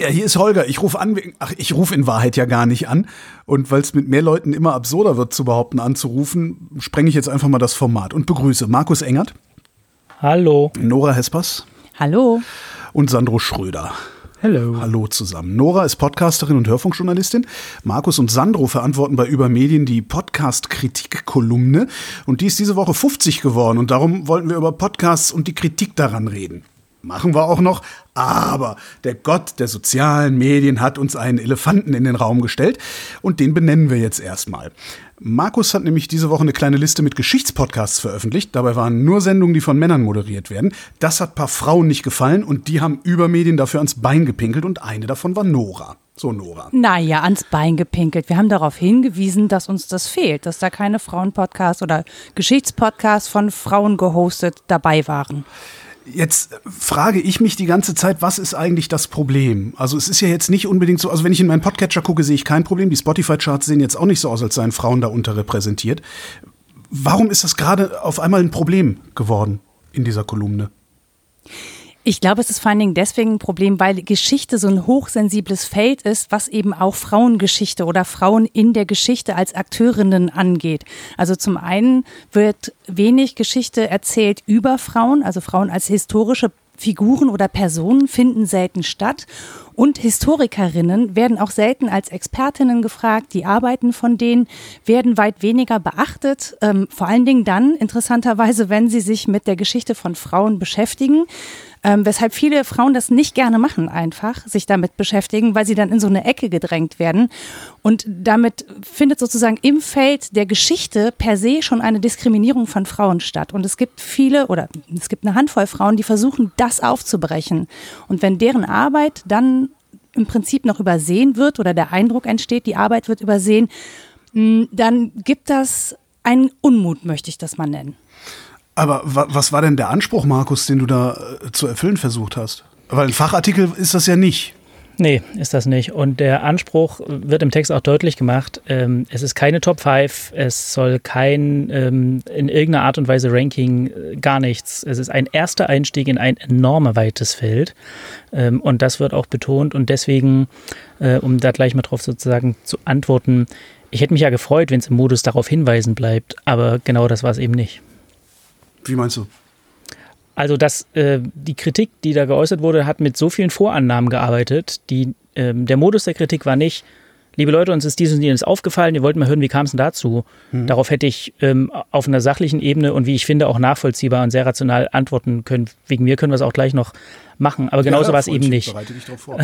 Ja, hier ist Holger. Ich rufe an. Ach, ich rufe in Wahrheit ja gar nicht an. Und weil es mit mehr Leuten immer absurder wird, zu behaupten, anzurufen, sprenge ich jetzt einfach mal das Format und begrüße Markus Engert. Hallo. Nora Hespers. Hallo. Und Sandro Schröder. Hallo. Hallo zusammen. Nora ist Podcasterin und Hörfunkjournalistin. Markus und Sandro verantworten bei Übermedien die Podcast-Kritik-Kolumne. Und die ist diese Woche 50 geworden. Und darum wollten wir über Podcasts und die Kritik daran reden. Machen wir auch noch. Aber der Gott der sozialen Medien hat uns einen Elefanten in den Raum gestellt und den benennen wir jetzt erstmal. Markus hat nämlich diese Woche eine kleine Liste mit Geschichtspodcasts veröffentlicht. Dabei waren nur Sendungen, die von Männern moderiert werden. Das hat paar Frauen nicht gefallen und die haben Übermedien dafür ans Bein gepinkelt und eine davon war Nora. So, Nora. Naja, ans Bein gepinkelt. Wir haben darauf hingewiesen, dass uns das fehlt, dass da keine Frauenpodcasts oder Geschichtspodcasts von Frauen gehostet dabei waren. Jetzt frage ich mich die ganze Zeit, was ist eigentlich das Problem? Also es ist ja jetzt nicht unbedingt so, also wenn ich in meinen Podcatcher gucke, sehe ich kein Problem. Die Spotify-Charts sehen jetzt auch nicht so aus, als seien Frauen da unterrepräsentiert. Warum ist das gerade auf einmal ein Problem geworden in dieser Kolumne? Ich glaube, es ist vor allen Dingen deswegen ein Problem, weil Geschichte so ein hochsensibles Feld ist, was eben auch Frauengeschichte oder Frauen in der Geschichte als Akteurinnen angeht. Also zum einen wird wenig Geschichte erzählt über Frauen, also Frauen als historische Figuren oder Personen finden selten statt. Und Historikerinnen werden auch selten als Expertinnen gefragt. Die Arbeiten von denen werden weit weniger beachtet. Ähm, vor allen Dingen dann, interessanterweise, wenn sie sich mit der Geschichte von Frauen beschäftigen. Ähm, weshalb viele Frauen das nicht gerne machen, einfach sich damit beschäftigen, weil sie dann in so eine Ecke gedrängt werden. Und damit findet sozusagen im Feld der Geschichte per se schon eine Diskriminierung von Frauen statt. Und es gibt viele oder es gibt eine Handvoll Frauen, die versuchen, das aufzubrechen. Und wenn deren Arbeit dann im Prinzip noch übersehen wird oder der Eindruck entsteht, die Arbeit wird übersehen, dann gibt das einen Unmut, möchte ich das mal nennen. Aber was war denn der Anspruch, Markus, den du da äh, zu erfüllen versucht hast? Weil ein Fachartikel ist das ja nicht. Nee, ist das nicht. Und der Anspruch wird im Text auch deutlich gemacht. Ähm, es ist keine Top 5, es soll kein ähm, in irgendeiner Art und Weise Ranking, äh, gar nichts. Es ist ein erster Einstieg in ein enorm weites Feld. Ähm, und das wird auch betont. Und deswegen, äh, um da gleich mal drauf sozusagen zu antworten, ich hätte mich ja gefreut, wenn es im Modus darauf hinweisen bleibt, aber genau das war es eben nicht. Wie meinst du? Also, dass äh, die Kritik, die da geäußert wurde, hat mit so vielen Vorannahmen gearbeitet. Die, äh, der Modus der Kritik war nicht, liebe Leute, uns ist dies und jenes aufgefallen, wir wollten mal hören, wie kam es denn dazu? Mhm. Darauf hätte ich ähm, auf einer sachlichen Ebene und wie ich finde auch nachvollziehbar und sehr rational antworten können. Wegen mir können wir es auch gleich noch machen. Aber genauso ja, war es eben nicht. Bereite dich drauf vor.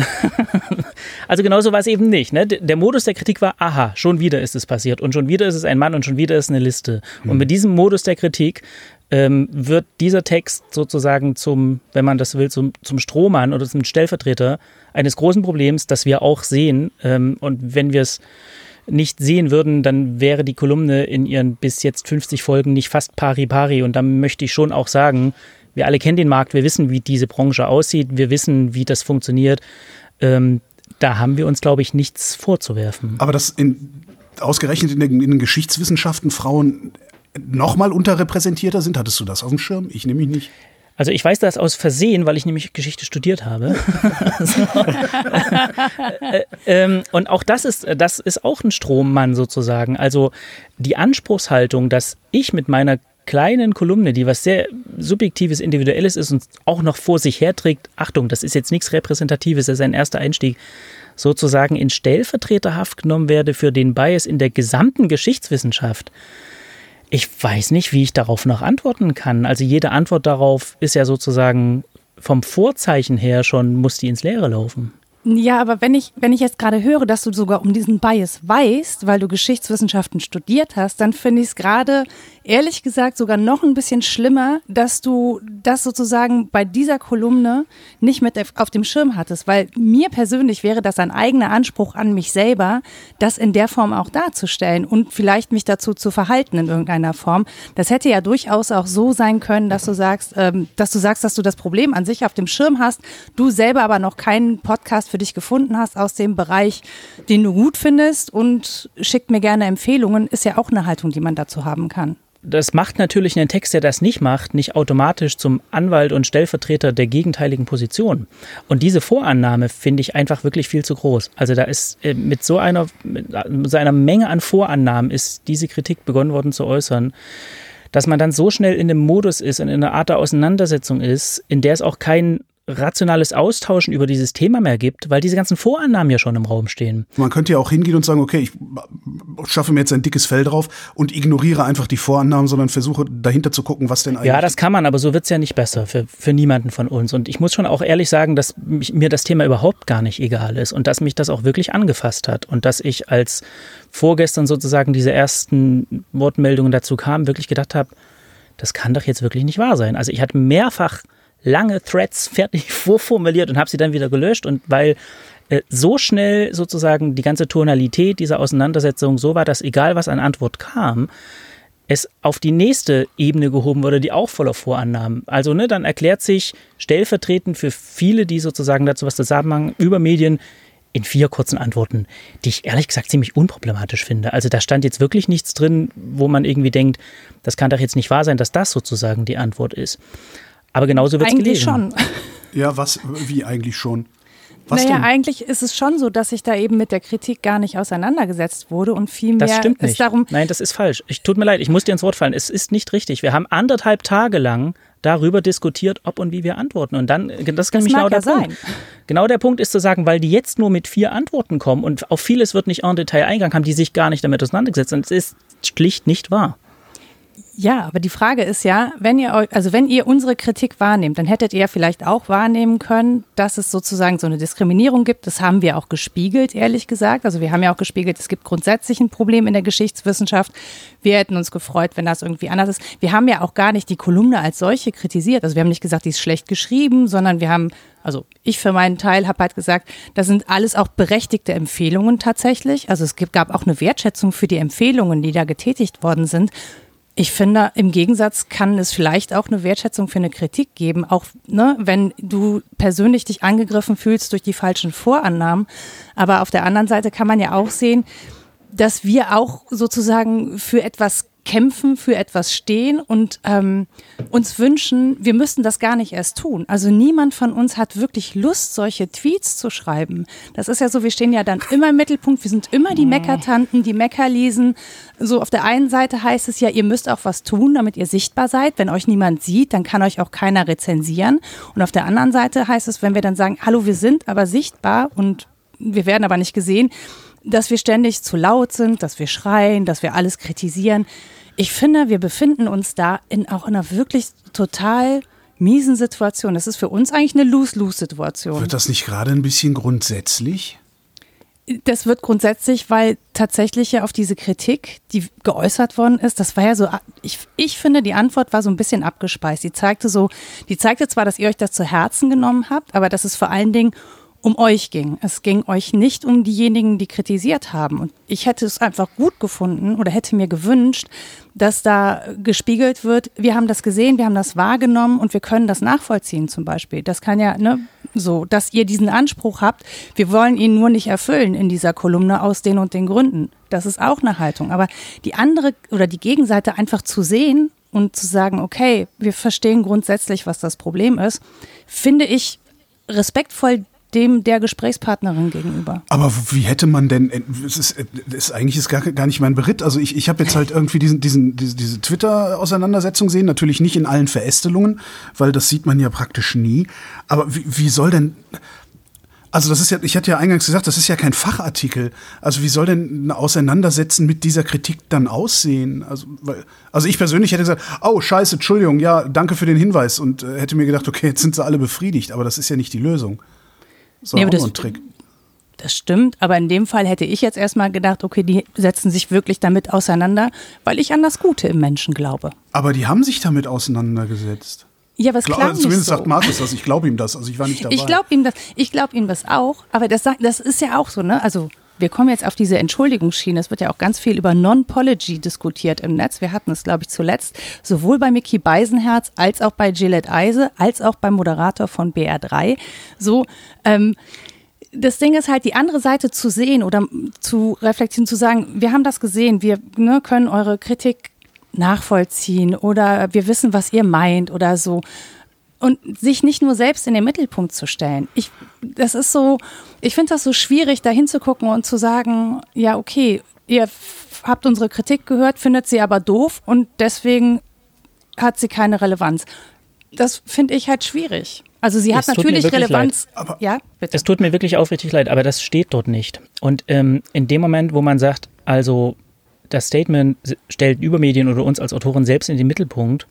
also genauso war es eben nicht. Ne? Der Modus der Kritik war, aha, schon wieder ist es passiert und schon wieder ist es ein Mann und schon wieder ist es eine Liste. Mhm. Und hm. mit diesem Modus der Kritik ähm, wird dieser Text sozusagen zum, wenn man das will, zum, zum Strohmann oder zum Stellvertreter eines großen Problems, das wir auch sehen. Ähm, und wenn wir es nicht sehen würden, dann wäre die Kolumne in ihren bis jetzt 50 Folgen nicht fast pari pari. Und da möchte ich schon auch sagen, wir alle kennen den Markt, wir wissen, wie diese Branche aussieht, wir wissen, wie das funktioniert. Ähm, da haben wir uns, glaube ich, nichts vorzuwerfen. Aber das in, ausgerechnet in den, in den Geschichtswissenschaften Frauen nochmal unterrepräsentierter sind? Hattest du das auf dem Schirm? Ich nehme mich nicht. Also ich weiß das aus Versehen, weil ich nämlich Geschichte studiert habe. Äh, ähm, und auch das ist, das ist auch ein Strommann sozusagen. Also die Anspruchshaltung, dass ich mit meiner kleinen Kolumne, die was sehr subjektives, individuelles ist und auch noch vor sich herträgt, Achtung, das ist jetzt nichts Repräsentatives, das ist ein erster Einstieg, sozusagen in Stellvertreterhaft genommen werde für den Bias in der gesamten Geschichtswissenschaft. Ich weiß nicht, wie ich darauf noch antworten kann. Also jede Antwort darauf ist ja sozusagen vom Vorzeichen her schon, muss die ins Leere laufen. Ja, aber wenn ich, wenn ich jetzt gerade höre, dass du sogar um diesen Bias weißt, weil du Geschichtswissenschaften studiert hast, dann finde ich es gerade ehrlich gesagt sogar noch ein bisschen schlimmer, dass du das sozusagen bei dieser Kolumne nicht mit auf dem Schirm hattest, weil mir persönlich wäre das ein eigener Anspruch an mich selber, das in der Form auch darzustellen und vielleicht mich dazu zu verhalten in irgendeiner Form. Das hätte ja durchaus auch so sein können, dass du sagst, ähm, dass du sagst, dass du das Problem an sich auf dem Schirm hast, du selber aber noch keinen Podcast für dich gefunden hast aus dem Bereich, den du gut findest und schickt mir gerne Empfehlungen, ist ja auch eine Haltung, die man dazu haben kann das macht natürlich einen Text, der das nicht macht, nicht automatisch zum Anwalt und Stellvertreter der gegenteiligen Position. Und diese Vorannahme finde ich einfach wirklich viel zu groß. Also da ist äh, mit so einer, mit so einer Menge an Vorannahmen ist diese Kritik begonnen worden zu äußern, dass man dann so schnell in dem Modus ist und in einer Art der Auseinandersetzung ist, in der es auch kein rationales Austauschen über dieses Thema mehr gibt, weil diese ganzen Vorannahmen ja schon im Raum stehen. Man könnte ja auch hingehen und sagen, okay, ich schaffe mir jetzt ein dickes Fell drauf und ignoriere einfach die Vorannahmen, sondern versuche dahinter zu gucken, was denn eigentlich. Ja, das kann man, aber so wird's ja nicht besser für, für niemanden von uns. Und ich muss schon auch ehrlich sagen, dass mich, mir das Thema überhaupt gar nicht egal ist und dass mich das auch wirklich angefasst hat und dass ich als vorgestern sozusagen diese ersten Wortmeldungen dazu kamen, wirklich gedacht habe, das kann doch jetzt wirklich nicht wahr sein. Also ich hatte mehrfach lange Threads fertig vorformuliert und habe sie dann wieder gelöscht. Und weil äh, so schnell sozusagen die ganze Tonalität dieser Auseinandersetzung so war, dass egal was an Antwort kam, es auf die nächste Ebene gehoben wurde, die auch voller Vorannahmen. Also, ne, dann erklärt sich stellvertretend für viele, die sozusagen dazu was zu sagen haben, über Medien in vier kurzen Antworten, die ich ehrlich gesagt ziemlich unproblematisch finde. Also da stand jetzt wirklich nichts drin, wo man irgendwie denkt, das kann doch jetzt nicht wahr sein, dass das sozusagen die Antwort ist. Aber genauso wird es gelesen. Eigentlich schon. Ja, was, wie eigentlich schon? Was naja, denn? eigentlich ist es schon so, dass sich da eben mit der Kritik gar nicht auseinandergesetzt wurde und vielmehr das stimmt nicht. darum. Nein, das ist falsch. Ich tut mir leid, ich muss dir ins Wort fallen. Es ist nicht richtig. Wir haben anderthalb Tage lang darüber diskutiert, ob und wie wir antworten. Und dann, das ist das genau der ja Punkt. Sein. Genau der Punkt ist zu sagen, weil die jetzt nur mit vier Antworten kommen und auf vieles wird nicht en Detail eingegangen, haben die sich gar nicht damit auseinandergesetzt. Und es ist schlicht nicht wahr. Ja, aber die Frage ist ja, wenn ihr euch, also wenn ihr unsere Kritik wahrnehmt, dann hättet ihr vielleicht auch wahrnehmen können, dass es sozusagen so eine Diskriminierung gibt. Das haben wir auch gespiegelt, ehrlich gesagt. Also wir haben ja auch gespiegelt, es gibt grundsätzlich ein Problem in der Geschichtswissenschaft. Wir hätten uns gefreut, wenn das irgendwie anders ist. Wir haben ja auch gar nicht die Kolumne als solche kritisiert. Also wir haben nicht gesagt, die ist schlecht geschrieben, sondern wir haben also ich für meinen Teil habe halt gesagt, das sind alles auch berechtigte Empfehlungen tatsächlich. Also es gab auch eine Wertschätzung für die Empfehlungen, die da getätigt worden sind. Ich finde, im Gegensatz kann es vielleicht auch eine Wertschätzung für eine Kritik geben, auch ne, wenn du persönlich dich angegriffen fühlst durch die falschen Vorannahmen. Aber auf der anderen Seite kann man ja auch sehen, dass wir auch sozusagen für etwas kämpfen, für etwas stehen und ähm, uns wünschen, wir müssten das gar nicht erst tun. Also niemand von uns hat wirklich Lust, solche Tweets zu schreiben. Das ist ja so, wir stehen ja dann immer im Mittelpunkt, wir sind immer die Meckertanten, die Mecker lesen. So auf der einen Seite heißt es ja, ihr müsst auch was tun, damit ihr sichtbar seid. Wenn euch niemand sieht, dann kann euch auch keiner rezensieren. Und auf der anderen Seite heißt es, wenn wir dann sagen, hallo, wir sind aber sichtbar und wir werden aber nicht gesehen, dass wir ständig zu laut sind, dass wir schreien, dass wir alles kritisieren. Ich finde, wir befinden uns da in auch in einer wirklich total miesen Situation. Das ist für uns eigentlich eine Lose-Lose-Situation. Wird das nicht gerade ein bisschen grundsätzlich? Das wird grundsätzlich, weil tatsächlich ja auf diese Kritik, die geäußert worden ist, das war ja so, ich, ich finde, die Antwort war so ein bisschen abgespeist. Die zeigte so, die zeigte zwar, dass ihr euch das zu Herzen genommen habt, aber dass es vor allen Dingen um euch ging. Es ging euch nicht um diejenigen, die kritisiert haben. Und ich hätte es einfach gut gefunden oder hätte mir gewünscht, dass da gespiegelt wird, wir haben das gesehen, wir haben das wahrgenommen und wir können das nachvollziehen zum Beispiel. Das kann ja, ne, so, dass ihr diesen Anspruch habt, wir wollen ihn nur nicht erfüllen in dieser Kolumne aus den und den Gründen. Das ist auch eine Haltung. Aber die andere oder die Gegenseite einfach zu sehen und zu sagen, okay, wir verstehen grundsätzlich, was das Problem ist, finde ich respektvoll dem der Gesprächspartnerin gegenüber. Aber wie hätte man denn, es ist, es ist eigentlich ist gar, gar nicht mein Beritt. Also ich, ich habe jetzt halt irgendwie diesen, diesen, diese, diese Twitter-Auseinandersetzung sehen, natürlich nicht in allen Verästelungen, weil das sieht man ja praktisch nie. Aber wie, wie soll denn, also das ist ja, ich hatte ja eingangs gesagt, das ist ja kein Fachartikel. Also wie soll denn ein Auseinandersetzen mit dieser Kritik dann aussehen? Also, weil, also ich persönlich hätte gesagt, oh scheiße, Entschuldigung, ja, danke für den Hinweis und äh, hätte mir gedacht, okay, jetzt sind sie alle befriedigt, aber das ist ja nicht die Lösung. So, nee, das, ein Trick. Das stimmt, aber in dem Fall hätte ich jetzt erstmal gedacht, okay, die setzen sich wirklich damit auseinander, weil ich an das Gute im Menschen glaube. Aber die haben sich damit auseinandergesetzt. Ja, was klar. Zumindest so. sagt Markus das. Ich glaube ihm das. Also ich war nicht dabei. Ich glaube ihm das. Ich glaube ihm das auch. Aber das, das ist ja auch so, ne? Also wir kommen jetzt auf diese Entschuldigungsschiene. Es wird ja auch ganz viel über Non-Pology diskutiert im Netz. Wir hatten es, glaube ich, zuletzt sowohl bei Mickey Beisenherz als auch bei Gillette Eise als auch beim Moderator von BR3. So, ähm, das Ding ist halt, die andere Seite zu sehen oder zu reflektieren, zu sagen, wir haben das gesehen, wir ne, können eure Kritik nachvollziehen oder wir wissen, was ihr meint oder so. Und sich nicht nur selbst in den Mittelpunkt zu stellen. Ich, das ist so, ich finde das so schwierig, da hinzugucken und zu sagen, ja, okay, ihr habt unsere Kritik gehört, findet sie aber doof und deswegen hat sie keine Relevanz. Das finde ich halt schwierig. Also sie hat natürlich Relevanz. ja, bitte. Es tut mir wirklich aufrichtig leid, aber das steht dort nicht. Und ähm, in dem Moment, wo man sagt, also das Statement stellt Übermedien oder uns als Autoren selbst in den Mittelpunkt,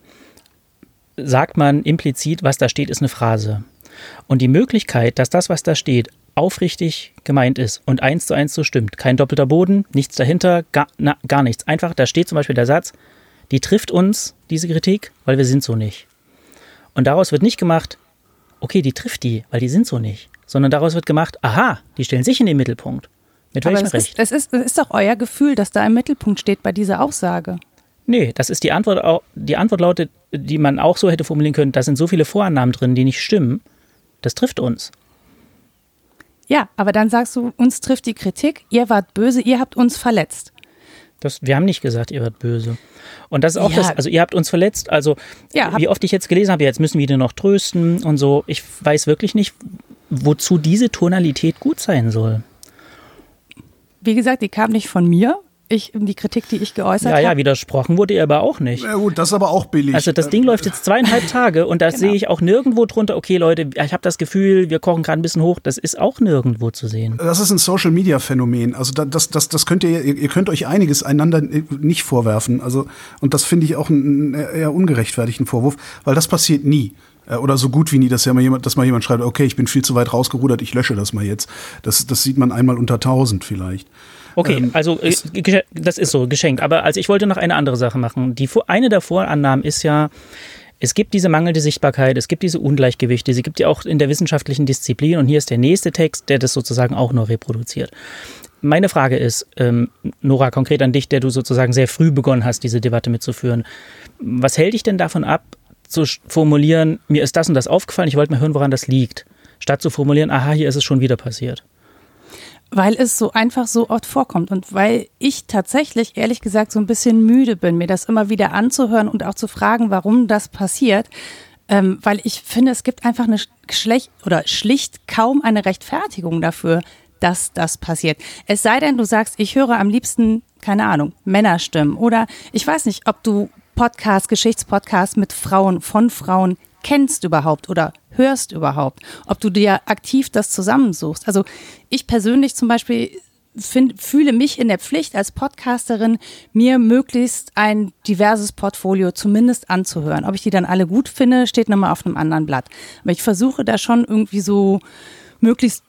sagt man implizit, was da steht, ist eine Phrase. Und die Möglichkeit, dass das, was da steht, aufrichtig gemeint ist und eins zu eins so stimmt, kein doppelter Boden, nichts dahinter, gar, na, gar nichts. Einfach, da steht zum Beispiel der Satz, die trifft uns, diese Kritik, weil wir sind so nicht. Und daraus wird nicht gemacht, okay, die trifft die, weil die sind so nicht. Sondern daraus wird gemacht, aha, die stellen sich in den Mittelpunkt. Mit welchem Aber Recht? Ist, es, ist, es ist doch euer Gefühl, dass da im Mittelpunkt steht bei dieser Aussage. Nee, das ist die Antwort. Die Antwort lautet, die man auch so hätte formulieren können: da sind so viele Vorannahmen drin, die nicht stimmen. Das trifft uns. Ja, aber dann sagst du, uns trifft die Kritik, ihr wart böse, ihr habt uns verletzt. Das, wir haben nicht gesagt, ihr wart böse. Und das ist auch ja. das, also ihr habt uns verletzt. Also ja, wie oft ich jetzt gelesen habe, jetzt müssen wir die noch trösten und so. Ich weiß wirklich nicht, wozu diese Tonalität gut sein soll. Wie gesagt, die kam nicht von mir ich, die Kritik, die ich geäußert habe. Ja, ja, widersprochen wurde ihr aber auch nicht. Ja gut, das ist aber auch billig. Also das Ding läuft jetzt zweieinhalb Tage und da genau. sehe ich auch nirgendwo drunter, okay Leute, ich habe das Gefühl, wir kochen gerade ein bisschen hoch. Das ist auch nirgendwo zu sehen. Das ist ein Social-Media-Phänomen. Also das, das, das könnt ihr, ihr könnt euch einiges einander nicht vorwerfen. Also, und das finde ich auch einen eher ungerechtfertigten Vorwurf, weil das passiert nie äh, oder so gut wie nie, dass ja mal jemand, dass mal jemand schreibt, okay, ich bin viel zu weit rausgerudert, ich lösche das mal jetzt. Das, das sieht man einmal unter tausend vielleicht. Okay, ähm, also äh, das ist so, geschenkt. Aber also ich wollte noch eine andere Sache machen. Die, eine der Vorannahmen ist ja, es gibt diese mangelnde Sichtbarkeit, es gibt diese Ungleichgewichte, sie gibt ja auch in der wissenschaftlichen Disziplin. Und hier ist der nächste Text, der das sozusagen auch nur reproduziert. Meine Frage ist, ähm, Nora, konkret an dich, der du sozusagen sehr früh begonnen hast, diese Debatte mitzuführen. Was hält dich denn davon ab, zu formulieren, mir ist das und das aufgefallen, ich wollte mal hören, woran das liegt, statt zu formulieren, aha, hier ist es schon wieder passiert? Weil es so einfach so oft vorkommt und weil ich tatsächlich, ehrlich gesagt, so ein bisschen müde bin, mir das immer wieder anzuhören und auch zu fragen, warum das passiert. Ähm, weil ich finde, es gibt einfach eine schlecht oder schlicht kaum eine Rechtfertigung dafür, dass das passiert. Es sei denn, du sagst, ich höre am liebsten, keine Ahnung, Männerstimmen oder ich weiß nicht, ob du Podcast, Geschichtspodcast mit Frauen, von Frauen kennst überhaupt oder hörst überhaupt, ob du dir aktiv das zusammensuchst. Also ich persönlich zum Beispiel find, fühle mich in der Pflicht als Podcasterin, mir möglichst ein diverses Portfolio zumindest anzuhören. Ob ich die dann alle gut finde, steht nochmal auf einem anderen Blatt. Aber ich versuche da schon irgendwie so möglichst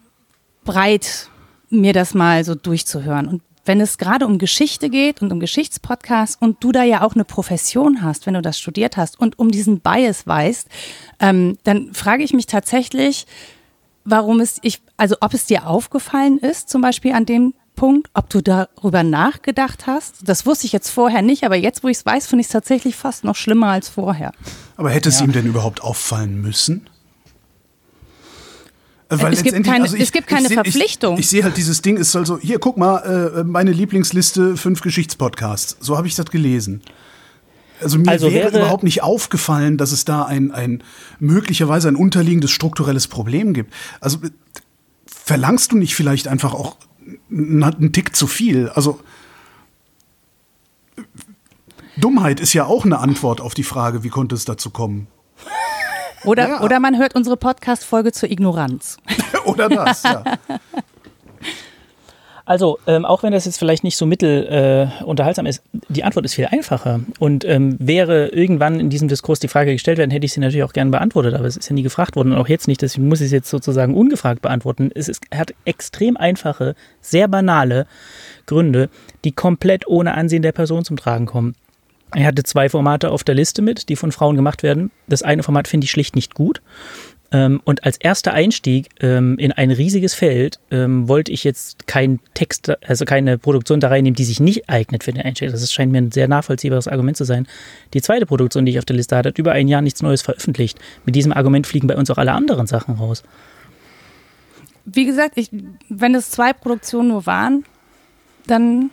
breit mir das mal so durchzuhören. Und wenn es gerade um Geschichte geht und um Geschichtspodcasts und du da ja auch eine Profession hast, wenn du das studiert hast und um diesen Bias weißt, ähm, dann frage ich mich tatsächlich, warum es ich, also ob es dir aufgefallen ist, zum Beispiel an dem Punkt, ob du darüber nachgedacht hast. Das wusste ich jetzt vorher nicht, aber jetzt, wo ich es weiß, finde ich es tatsächlich fast noch schlimmer als vorher. Aber hätte es ja. ihm denn überhaupt auffallen müssen? Weil es gibt keine, also ich, es gibt keine ich, Verpflichtung. Ich, ich, sehe halt dieses Ding, ist halt so, hier, guck mal, äh, meine Lieblingsliste, fünf Geschichtspodcasts. So habe ich das gelesen. Also mir also wäre, wäre überhaupt nicht aufgefallen, dass es da ein, ein möglicherweise ein unterliegendes strukturelles Problem gibt. Also verlangst du nicht vielleicht einfach auch einen Tick zu viel? Also Dummheit ist ja auch eine Antwort auf die Frage, wie konnte es dazu kommen? Oder, ja. oder man hört unsere Podcast-Folge zur Ignoranz. oder das, ja. Also, ähm, auch wenn das jetzt vielleicht nicht so mittel äh, unterhaltsam ist, die Antwort ist viel einfacher. Und ähm, wäre irgendwann in diesem Diskurs die Frage gestellt werden, hätte ich sie natürlich auch gerne beantwortet, aber es ist ja nie gefragt worden und auch jetzt nicht, deswegen muss ich es jetzt sozusagen ungefragt beantworten. Es ist, hat extrem einfache, sehr banale Gründe, die komplett ohne Ansehen der Person zum Tragen kommen. Er hatte zwei Formate auf der Liste mit, die von Frauen gemacht werden. Das eine Format finde ich schlicht nicht gut. Ähm, und als erster Einstieg ähm, in ein riesiges Feld ähm, wollte ich jetzt keinen Text, also keine Produktion da reinnehmen, die sich nicht eignet für den Einstieg. Das scheint mir ein sehr nachvollziehbares Argument zu sein. Die zweite Produktion, die ich auf der Liste hatte, hat über ein Jahr nichts Neues veröffentlicht. Mit diesem Argument fliegen bei uns auch alle anderen Sachen raus. Wie gesagt, ich, wenn es zwei Produktionen nur waren, dann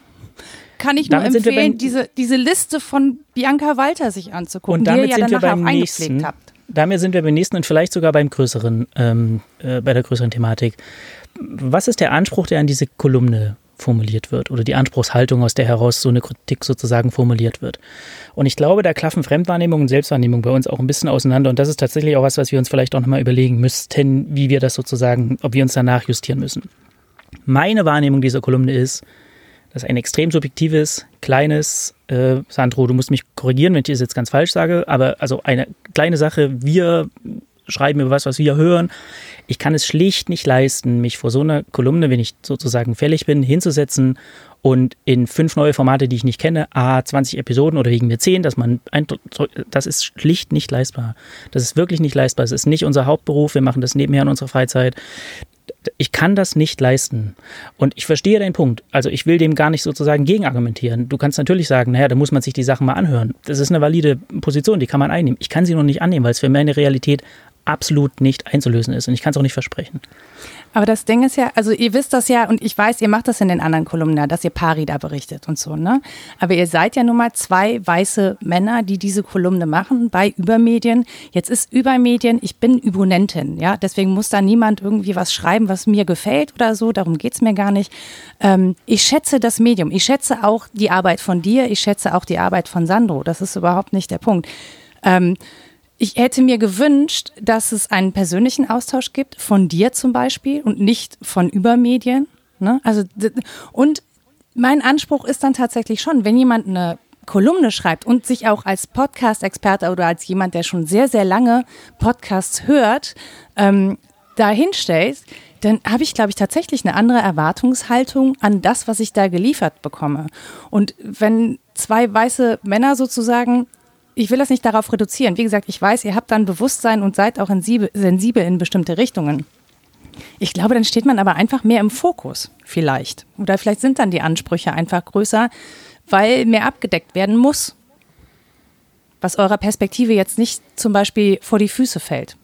kann ich nur empfehlen, diese, diese Liste von Bianca Walter sich anzugucken, und damit die ihr sind ja wir dann beim nächsten. eingepflegt habt. Damit sind wir beim nächsten und vielleicht sogar beim größeren, ähm, äh, bei der größeren Thematik. Was ist der Anspruch, der an diese Kolumne formuliert wird oder die Anspruchshaltung, aus der heraus so eine Kritik sozusagen formuliert wird? Und ich glaube, da klaffen Fremdwahrnehmung und Selbstwahrnehmung bei uns auch ein bisschen auseinander und das ist tatsächlich auch was, was wir uns vielleicht auch nochmal überlegen müssten, wie wir das sozusagen, ob wir uns danach justieren müssen. Meine Wahrnehmung dieser Kolumne ist, das ist ein extrem subjektives, kleines, äh, Sandro, du musst mich korrigieren, wenn ich das jetzt ganz falsch sage, aber also eine kleine Sache, wir schreiben über was, was wir hören. Ich kann es schlicht nicht leisten, mich vor so einer Kolumne, wenn ich sozusagen fällig bin, hinzusetzen und in fünf neue Formate, die ich nicht kenne, a 20 Episoden oder wegen mir 10, dass man ein, das ist schlicht nicht leistbar. Das ist wirklich nicht leistbar. Es ist nicht unser Hauptberuf, wir machen das nebenher in unserer Freizeit ich kann das nicht leisten. Und ich verstehe deinen Punkt. Also ich will dem gar nicht sozusagen gegenargumentieren. Du kannst natürlich sagen, naja, da muss man sich die Sachen mal anhören. Das ist eine valide Position, die kann man einnehmen. Ich kann sie noch nicht annehmen, weil es für meine Realität absolut nicht einzulösen ist. Und ich kann es auch nicht versprechen. Aber das Ding ist ja, also ihr wisst das ja und ich weiß, ihr macht das in den anderen Kolumnen, dass ihr Pari da berichtet und so, ne? Aber ihr seid ja nun mal zwei weiße Männer, die diese Kolumne machen bei Übermedien. Jetzt ist Übermedien, ich bin Übonentin, ja? Deswegen muss da niemand irgendwie was schreiben, was mir gefällt oder so, darum geht's mir gar nicht. Ähm, ich schätze das Medium, ich schätze auch die Arbeit von dir, ich schätze auch die Arbeit von Sandro, das ist überhaupt nicht der Punkt. Ähm, ich hätte mir gewünscht, dass es einen persönlichen Austausch gibt, von dir zum Beispiel und nicht von Übermedien. Ne? Also, und mein Anspruch ist dann tatsächlich schon, wenn jemand eine Kolumne schreibt und sich auch als Podcast-Experte oder als jemand, der schon sehr, sehr lange Podcasts hört, ähm, dahinstellt, dann habe ich, glaube ich, tatsächlich eine andere Erwartungshaltung an das, was ich da geliefert bekomme. Und wenn zwei weiße Männer sozusagen ich will das nicht darauf reduzieren. Wie gesagt, ich weiß, ihr habt dann Bewusstsein und seid auch sensibel in bestimmte Richtungen. Ich glaube, dann steht man aber einfach mehr im Fokus, vielleicht. Oder vielleicht sind dann die Ansprüche einfach größer, weil mehr abgedeckt werden muss. Was eurer Perspektive jetzt nicht zum Beispiel vor die Füße fällt.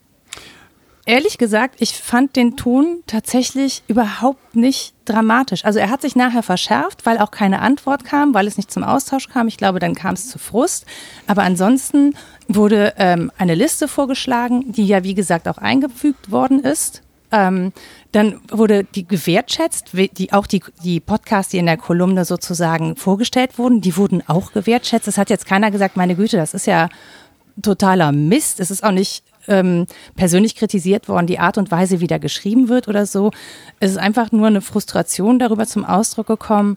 Ehrlich gesagt, ich fand den Ton tatsächlich überhaupt nicht dramatisch. Also er hat sich nachher verschärft, weil auch keine Antwort kam, weil es nicht zum Austausch kam. Ich glaube, dann kam es zu Frust. Aber ansonsten wurde ähm, eine Liste vorgeschlagen, die ja wie gesagt auch eingefügt worden ist. Ähm, dann wurde die gewertschätzt, die, auch die, die Podcasts, die in der Kolumne sozusagen vorgestellt wurden, die wurden auch gewertschätzt. Es hat jetzt keiner gesagt, meine Güte, das ist ja totaler Mist. Es ist auch nicht ähm, persönlich kritisiert worden, die Art und Weise, wie da geschrieben wird oder so. Es ist einfach nur eine Frustration darüber zum Ausdruck gekommen,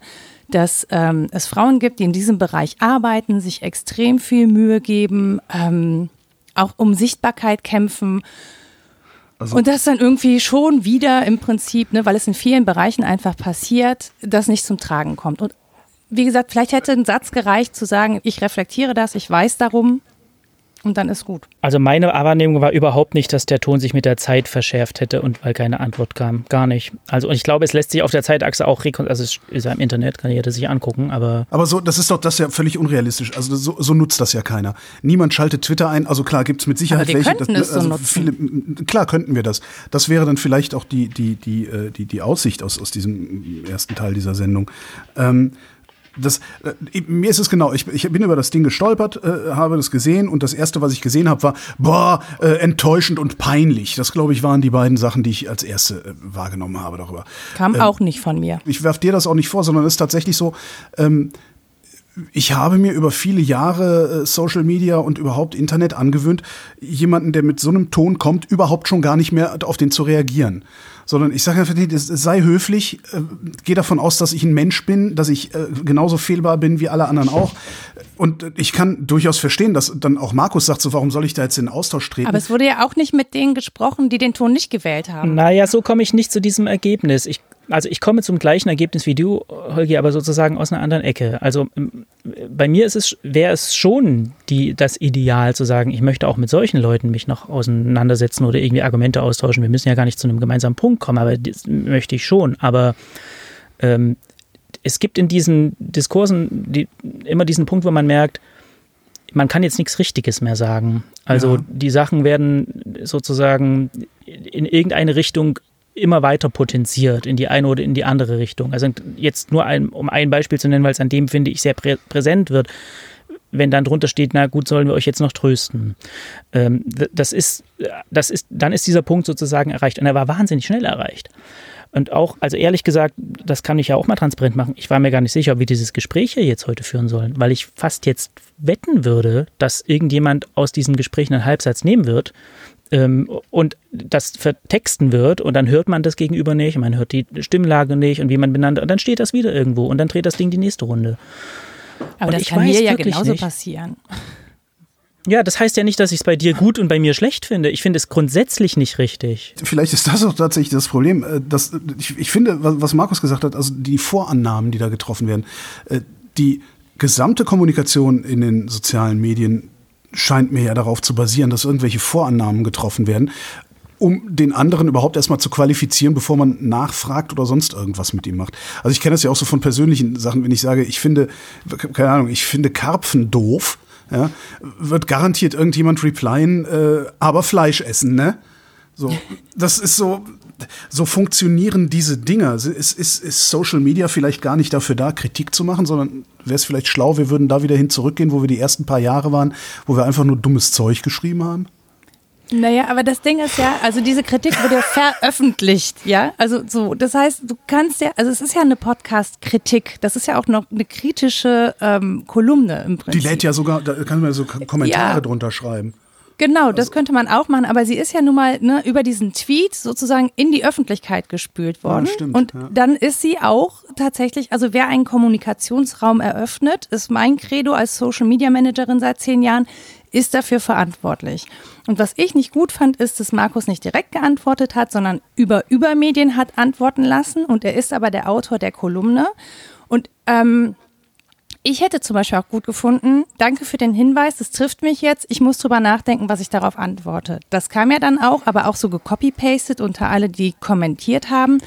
dass ähm, es Frauen gibt, die in diesem Bereich arbeiten, sich extrem viel Mühe geben, ähm, auch um Sichtbarkeit kämpfen. Also und das dann irgendwie schon wieder im Prinzip, ne, weil es in vielen Bereichen einfach passiert, das nicht zum Tragen kommt. Und wie gesagt, vielleicht hätte ein Satz gereicht zu sagen, ich reflektiere das, ich weiß darum, und dann ist gut. Also meine Wahrnehmung war überhaupt nicht, dass der Ton sich mit der Zeit verschärft hätte und weil keine Antwort kam. Gar nicht. Also und ich glaube, es lässt sich auf der Zeitachse auch rekonstruieren. Also es ist ja im Internet, kann jeder sich angucken, aber. Aber so, das ist doch das ja völlig unrealistisch. Also so, so nutzt das ja keiner. Niemand schaltet Twitter ein. Also klar gibt es mit Sicherheit aber wir welche. Könnten das, es also so nutzen. viele, klar könnten wir das. Das wäre dann vielleicht auch die, die, die, äh, die, die Aussicht aus, aus diesem ersten Teil dieser Sendung. Ähm, das, äh, mir ist es genau, ich, ich bin über das Ding gestolpert, äh, habe das gesehen und das erste, was ich gesehen habe, war, boah, äh, enttäuschend und peinlich. Das, glaube ich, waren die beiden Sachen, die ich als erste äh, wahrgenommen habe darüber. Kam ähm, auch nicht von mir. Ich werfe dir das auch nicht vor, sondern es ist tatsächlich so, ähm, ich habe mir über viele Jahre äh, Social Media und überhaupt Internet angewöhnt, jemanden, der mit so einem Ton kommt, überhaupt schon gar nicht mehr auf den zu reagieren sondern ich sage einfach, sei höflich, äh, gehe davon aus, dass ich ein Mensch bin, dass ich äh, genauso fehlbar bin wie alle anderen auch. Und ich kann durchaus verstehen, dass dann auch Markus sagt, so warum soll ich da jetzt in den Austausch treten? Aber es wurde ja auch nicht mit denen gesprochen, die den Ton nicht gewählt haben. Naja, so komme ich nicht zu diesem Ergebnis. Ich also ich komme zum gleichen Ergebnis wie du, Holgi, aber sozusagen aus einer anderen Ecke. Also ähm, bei mir ist es, wäre es schon die, das Ideal zu sagen, ich möchte auch mit solchen Leuten mich noch auseinandersetzen oder irgendwie Argumente austauschen. Wir müssen ja gar nicht zu einem gemeinsamen Punkt kommen, aber das möchte ich schon. Aber ähm, es gibt in diesen Diskursen die, immer diesen Punkt, wo man merkt, man kann jetzt nichts Richtiges mehr sagen. Also ja. die Sachen werden sozusagen in irgendeine Richtung immer weiter potenziert in die eine oder in die andere Richtung. Also jetzt nur ein, um ein Beispiel zu nennen, weil es an dem, finde ich, sehr prä präsent wird wenn dann drunter steht, na gut, sollen wir euch jetzt noch trösten. Ähm, das ist, das ist, dann ist dieser Punkt sozusagen erreicht. Und er war wahnsinnig schnell erreicht. Und auch, also ehrlich gesagt, das kann ich ja auch mal transparent machen. Ich war mir gar nicht sicher, ob wir dieses Gespräch hier jetzt heute führen sollen, weil ich fast jetzt wetten würde, dass irgendjemand aus diesem Gespräch einen Halbsatz nehmen wird und das vertexten wird und dann hört man das Gegenüber nicht, man hört die Stimmlage nicht und wie man benannt und dann steht das wieder irgendwo und dann dreht das Ding die nächste Runde. Aber und das kann mir ja genauso nicht. passieren. Ja, das heißt ja nicht, dass ich es bei dir gut und bei mir schlecht finde. Ich finde es grundsätzlich nicht richtig. Vielleicht ist das auch tatsächlich das Problem. Äh, dass, ich, ich finde, was Markus gesagt hat, also die Vorannahmen, die da getroffen werden, äh, die gesamte Kommunikation in den sozialen Medien scheint mir ja darauf zu basieren, dass irgendwelche Vorannahmen getroffen werden, um den anderen überhaupt erstmal zu qualifizieren, bevor man nachfragt oder sonst irgendwas mit ihm macht. Also ich kenne das ja auch so von persönlichen Sachen, wenn ich sage, ich finde, keine Ahnung, ich finde Karpfen doof, ja, wird garantiert irgendjemand replyen, äh, aber Fleisch essen, ne? So, das ist so, so funktionieren diese Dinger. Ist, ist, ist Social Media vielleicht gar nicht dafür da, Kritik zu machen, sondern wäre es vielleicht schlau, wir würden da wieder hin zurückgehen, wo wir die ersten paar Jahre waren, wo wir einfach nur dummes Zeug geschrieben haben? Naja, aber das Ding ist ja, also diese Kritik wurde veröffentlicht, ja. Also so, das heißt, du kannst ja, also es ist ja eine Podcast-Kritik. Das ist ja auch noch eine kritische ähm, Kolumne im Prinzip. Die lädt ja sogar, da kann man so Kommentare ja. drunter schreiben. Genau, das also könnte man auch machen, aber sie ist ja nun mal ne, über diesen Tweet sozusagen in die Öffentlichkeit gespült worden. Ja, stimmt, und ja. dann ist sie auch tatsächlich, also wer einen Kommunikationsraum eröffnet, ist mein Credo als Social Media Managerin seit zehn Jahren, ist dafür verantwortlich. Und was ich nicht gut fand, ist, dass Markus nicht direkt geantwortet hat, sondern über Übermedien hat antworten lassen. Und er ist aber der Autor der Kolumne. Und ähm, ich hätte zum Beispiel auch gut gefunden, danke für den Hinweis, das trifft mich jetzt, ich muss drüber nachdenken, was ich darauf antworte. Das kam ja dann auch, aber auch so gecopy-pasted unter alle, die kommentiert haben.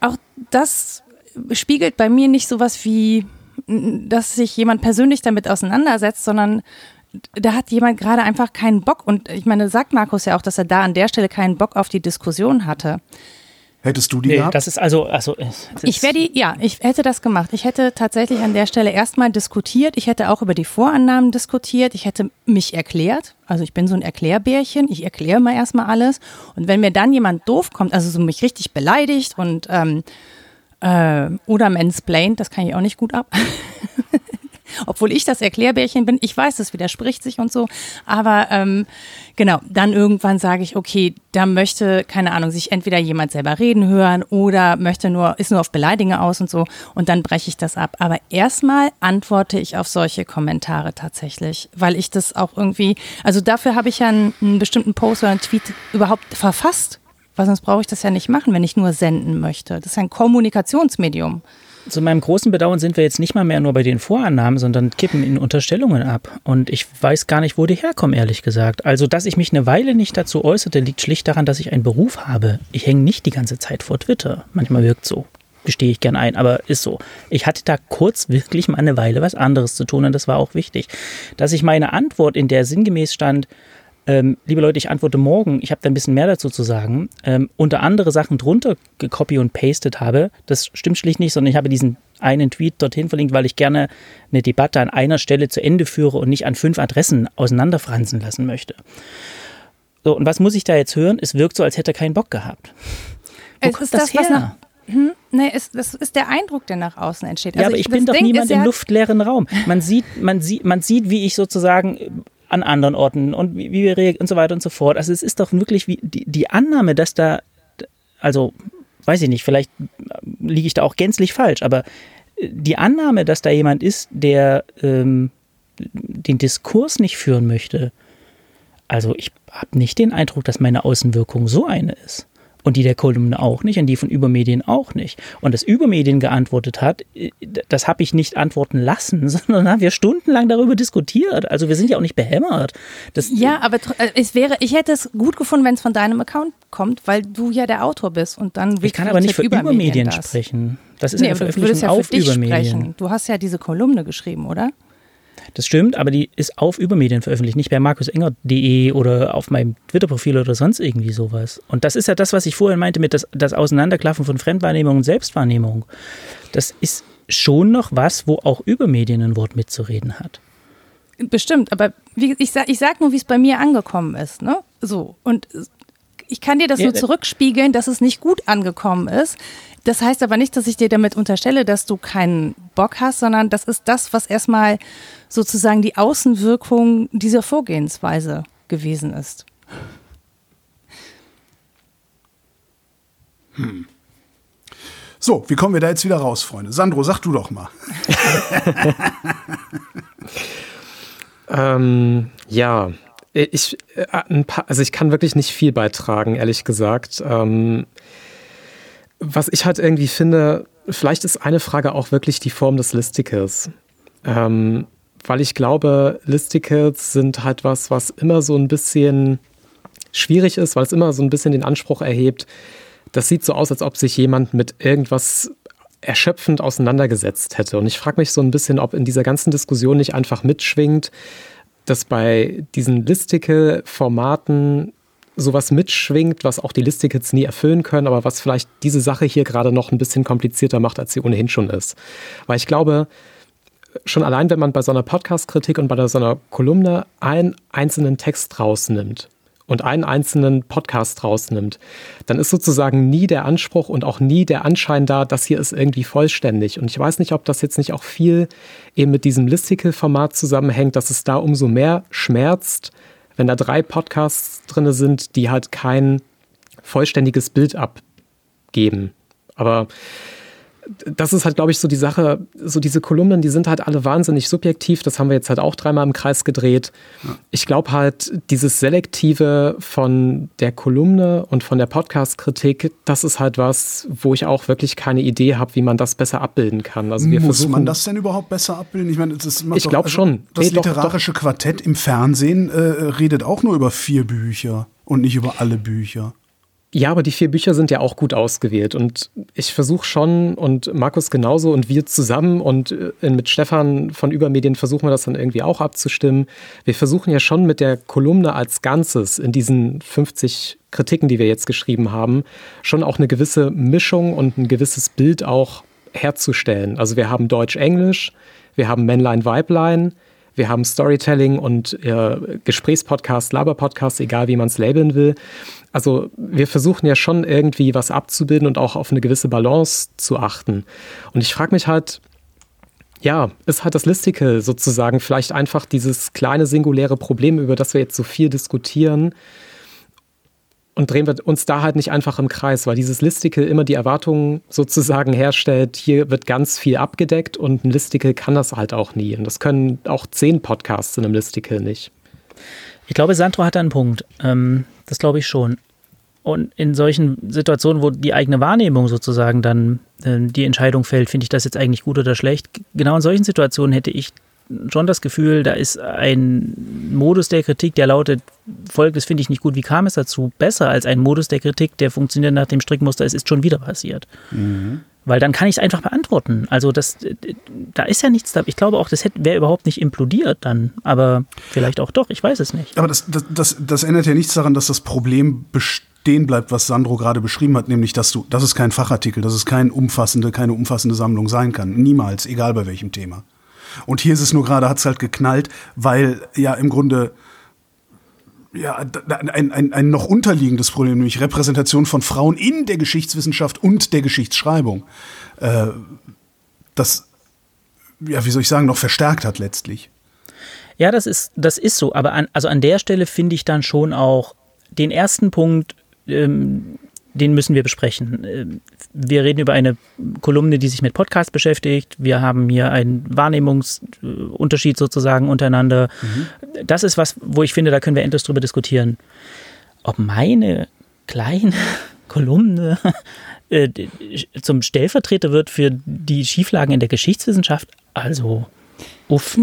Auch das spiegelt bei mir nicht sowas wie, dass sich jemand persönlich damit auseinandersetzt, sondern da hat jemand gerade einfach keinen Bock. Und ich meine, sagt Markus ja auch, dass er da an der Stelle keinen Bock auf die Diskussion hatte. Hättest du die nee, gehabt? Das ist also, also ich wäre die, ja, ich hätte das gemacht. Ich hätte tatsächlich an der Stelle erstmal diskutiert. Ich hätte auch über die Vorannahmen diskutiert. Ich hätte mich erklärt. Also ich bin so ein Erklärbärchen. Ich erkläre mal erstmal alles. Und wenn mir dann jemand doof kommt, also so mich richtig beleidigt und ähm, äh, oder mansplained, das kann ich auch nicht gut ab. obwohl ich das Erklärbärchen bin. Ich weiß, es widerspricht sich und so. Aber ähm, genau, dann irgendwann sage ich, okay, da möchte, keine Ahnung, sich entweder jemand selber reden hören oder möchte nur, ist nur auf Beleidigung aus und so. Und dann breche ich das ab. Aber erstmal antworte ich auf solche Kommentare tatsächlich, weil ich das auch irgendwie, also dafür habe ich ja einen, einen bestimmten Post oder einen Tweet überhaupt verfasst. Weil sonst brauche ich das ja nicht machen, wenn ich nur senden möchte. Das ist ein Kommunikationsmedium. Zu meinem großen Bedauern sind wir jetzt nicht mal mehr nur bei den Vorannahmen, sondern kippen in Unterstellungen ab. Und ich weiß gar nicht, wo die herkommen, ehrlich gesagt. Also, dass ich mich eine Weile nicht dazu äußerte, liegt schlicht daran, dass ich einen Beruf habe. Ich hänge nicht die ganze Zeit vor Twitter. Manchmal wirkt so. Gestehe ich gern ein, aber ist so. Ich hatte da kurz wirklich mal eine Weile was anderes zu tun und das war auch wichtig. Dass ich meine Antwort, in der sinngemäß stand, ähm, liebe Leute, ich antworte morgen. Ich habe da ein bisschen mehr dazu zu sagen. Ähm, unter andere Sachen drunter gecopy und pasted habe. Das stimmt schlicht nicht, sondern ich habe diesen einen Tweet dorthin verlinkt, weil ich gerne eine Debatte an einer Stelle zu Ende führe und nicht an fünf Adressen auseinanderfransen lassen möchte. So, und was muss ich da jetzt hören? Es wirkt so, als hätte er keinen Bock gehabt. Wo es kommt das, das her? Hm, nee, es, das ist der Eindruck, der nach außen entsteht. Also ja, aber ich, ich bin doch Ding niemand im luftleeren Raum. Man sieht, man sieht, man sieht, wie ich sozusagen an anderen Orten und wie, wie wir reagieren und so weiter und so fort. Also es ist doch wirklich wie die, die Annahme, dass da, also weiß ich nicht, vielleicht liege ich da auch gänzlich falsch, aber die Annahme, dass da jemand ist, der ähm, den Diskurs nicht führen möchte, also ich habe nicht den Eindruck, dass meine Außenwirkung so eine ist. Und die der Kolumne auch nicht und die von Übermedien auch nicht. Und das Übermedien geantwortet hat, äh, das habe ich nicht antworten lassen, sondern haben wir stundenlang darüber diskutiert. Also wir sind ja auch nicht behämmert. Das ja, aber äh, es wäre, ich hätte es gut gefunden, wenn es von deinem Account kommt, weil du ja der Autor bist und dann Ich kann aber nicht für Übermedien, Übermedien das. sprechen. Das ist nee, eine Veröffentlichung ja auf Übermedien. Sprechen. Du hast ja diese Kolumne geschrieben, oder? Das stimmt, aber die ist auf Übermedien veröffentlicht, nicht bei markusenger.de oder auf meinem Twitter-Profil oder sonst irgendwie sowas. Und das ist ja das, was ich vorhin meinte mit das, das Auseinanderklaffen von Fremdwahrnehmung und Selbstwahrnehmung. Das ist schon noch was, wo auch Übermedien ein Wort mitzureden hat. Bestimmt, aber wie, ich, sag, ich sag nur, wie es bei mir angekommen ist. Ne? So, und ich kann dir das ja, nur zurückspiegeln, dass es nicht gut angekommen ist. Das heißt aber nicht, dass ich dir damit unterstelle, dass du keinen Bock hast, sondern das ist das, was erstmal sozusagen die Außenwirkung dieser Vorgehensweise gewesen ist. Hm. So, wie kommen wir da jetzt wieder raus, Freunde? Sandro, sag du doch mal. ähm, ja, ich, äh, ein paar, also ich kann wirklich nicht viel beitragen, ehrlich gesagt. Ähm, was ich halt irgendwie finde, vielleicht ist eine Frage auch wirklich die Form des Listicles. Ähm, weil ich glaube, Listicles sind halt was, was immer so ein bisschen schwierig ist, weil es immer so ein bisschen den Anspruch erhebt, das sieht so aus, als ob sich jemand mit irgendwas erschöpfend auseinandergesetzt hätte. Und ich frage mich so ein bisschen, ob in dieser ganzen Diskussion nicht einfach mitschwingt, dass bei diesen Listicle-Formaten sowas mitschwingt, was auch die Listicles nie erfüllen können, aber was vielleicht diese Sache hier gerade noch ein bisschen komplizierter macht, als sie ohnehin schon ist. Weil ich glaube, schon allein, wenn man bei so einer Podcast-Kritik und bei so einer Kolumne einen einzelnen Text rausnimmt und einen einzelnen Podcast rausnimmt, dann ist sozusagen nie der Anspruch und auch nie der Anschein da, dass hier ist irgendwie vollständig. Und ich weiß nicht, ob das jetzt nicht auch viel eben mit diesem Listicle-Format zusammenhängt, dass es da umso mehr schmerzt, wenn da drei Podcasts drin sind, die halt kein vollständiges Bild abgeben. Aber das ist halt, glaube ich, so die Sache, so diese Kolumnen, die sind halt alle wahnsinnig subjektiv. Das haben wir jetzt halt auch dreimal im Kreis gedreht. Ja. Ich glaube halt, dieses Selektive von der Kolumne und von der Podcast-Kritik, das ist halt was, wo ich auch wirklich keine Idee habe, wie man das besser abbilden kann. Also wir Muss man das denn überhaupt besser abbilden? Ich meine, das ich glaube also schon. Das nee, literarische doch, doch. Quartett im Fernsehen äh, redet auch nur über vier Bücher und nicht über alle Bücher. Ja, aber die vier Bücher sind ja auch gut ausgewählt und ich versuche schon und Markus genauso und wir zusammen und äh, mit Stefan von Übermedien versuchen wir das dann irgendwie auch abzustimmen. Wir versuchen ja schon mit der Kolumne als Ganzes in diesen 50 Kritiken, die wir jetzt geschrieben haben, schon auch eine gewisse Mischung und ein gewisses Bild auch herzustellen. Also wir haben Deutsch-Englisch, wir haben Männlein-Weiblein, wir haben Storytelling und äh, Gesprächspodcast, Laberpodcast, egal wie man es labeln will. Also wir versuchen ja schon irgendwie was abzubilden und auch auf eine gewisse Balance zu achten. Und ich frage mich halt, ja, ist halt das Listicle sozusagen vielleicht einfach dieses kleine singuläre Problem, über das wir jetzt so viel diskutieren, und drehen wir uns da halt nicht einfach im Kreis, weil dieses Listicle immer die Erwartungen sozusagen herstellt, hier wird ganz viel abgedeckt und ein Listicle kann das halt auch nie. Und das können auch zehn Podcasts in einem Listicle nicht. Ich glaube, Sandro hat einen Punkt. Ähm, das glaube ich schon. Und in solchen Situationen, wo die eigene Wahrnehmung sozusagen dann äh, die Entscheidung fällt, finde ich das jetzt eigentlich gut oder schlecht. Genau in solchen Situationen hätte ich schon das Gefühl, da ist ein Modus der Kritik, der lautet, folgendes finde ich nicht gut, wie kam es dazu, besser als ein Modus der Kritik, der funktioniert nach dem Strickmuster, es ist schon wieder passiert. Mhm. Weil dann kann ich es einfach beantworten. Also das, da ist ja nichts da. Ich glaube auch, das wäre überhaupt nicht implodiert dann. Aber vielleicht auch doch, ich weiß es nicht. Aber das, das, das, das ändert ja nichts daran, dass das Problem bestehen bleibt, was Sandro gerade beschrieben hat, nämlich, dass du, dass es kein Fachartikel, dass es kein umfassende, keine umfassende Sammlung sein kann. Niemals, egal bei welchem Thema. Und hier ist es nur gerade, hat es halt geknallt, weil ja im Grunde ja, ein, ein, ein noch unterliegendes Problem, nämlich Repräsentation von Frauen in der Geschichtswissenschaft und der Geschichtsschreibung, äh, das, ja, wie soll ich sagen, noch verstärkt hat letztlich. Ja, das ist, das ist so, aber an, also an der Stelle finde ich dann schon auch den ersten Punkt, ähm, den müssen wir besprechen. Äh, wir reden über eine Kolumne, die sich mit Podcasts beschäftigt. Wir haben hier einen Wahrnehmungsunterschied sozusagen untereinander. Mhm. Das ist was, wo ich finde, da können wir endlos drüber diskutieren. Ob meine kleine Kolumne äh, zum Stellvertreter wird für die Schieflagen in der Geschichtswissenschaft, also uff.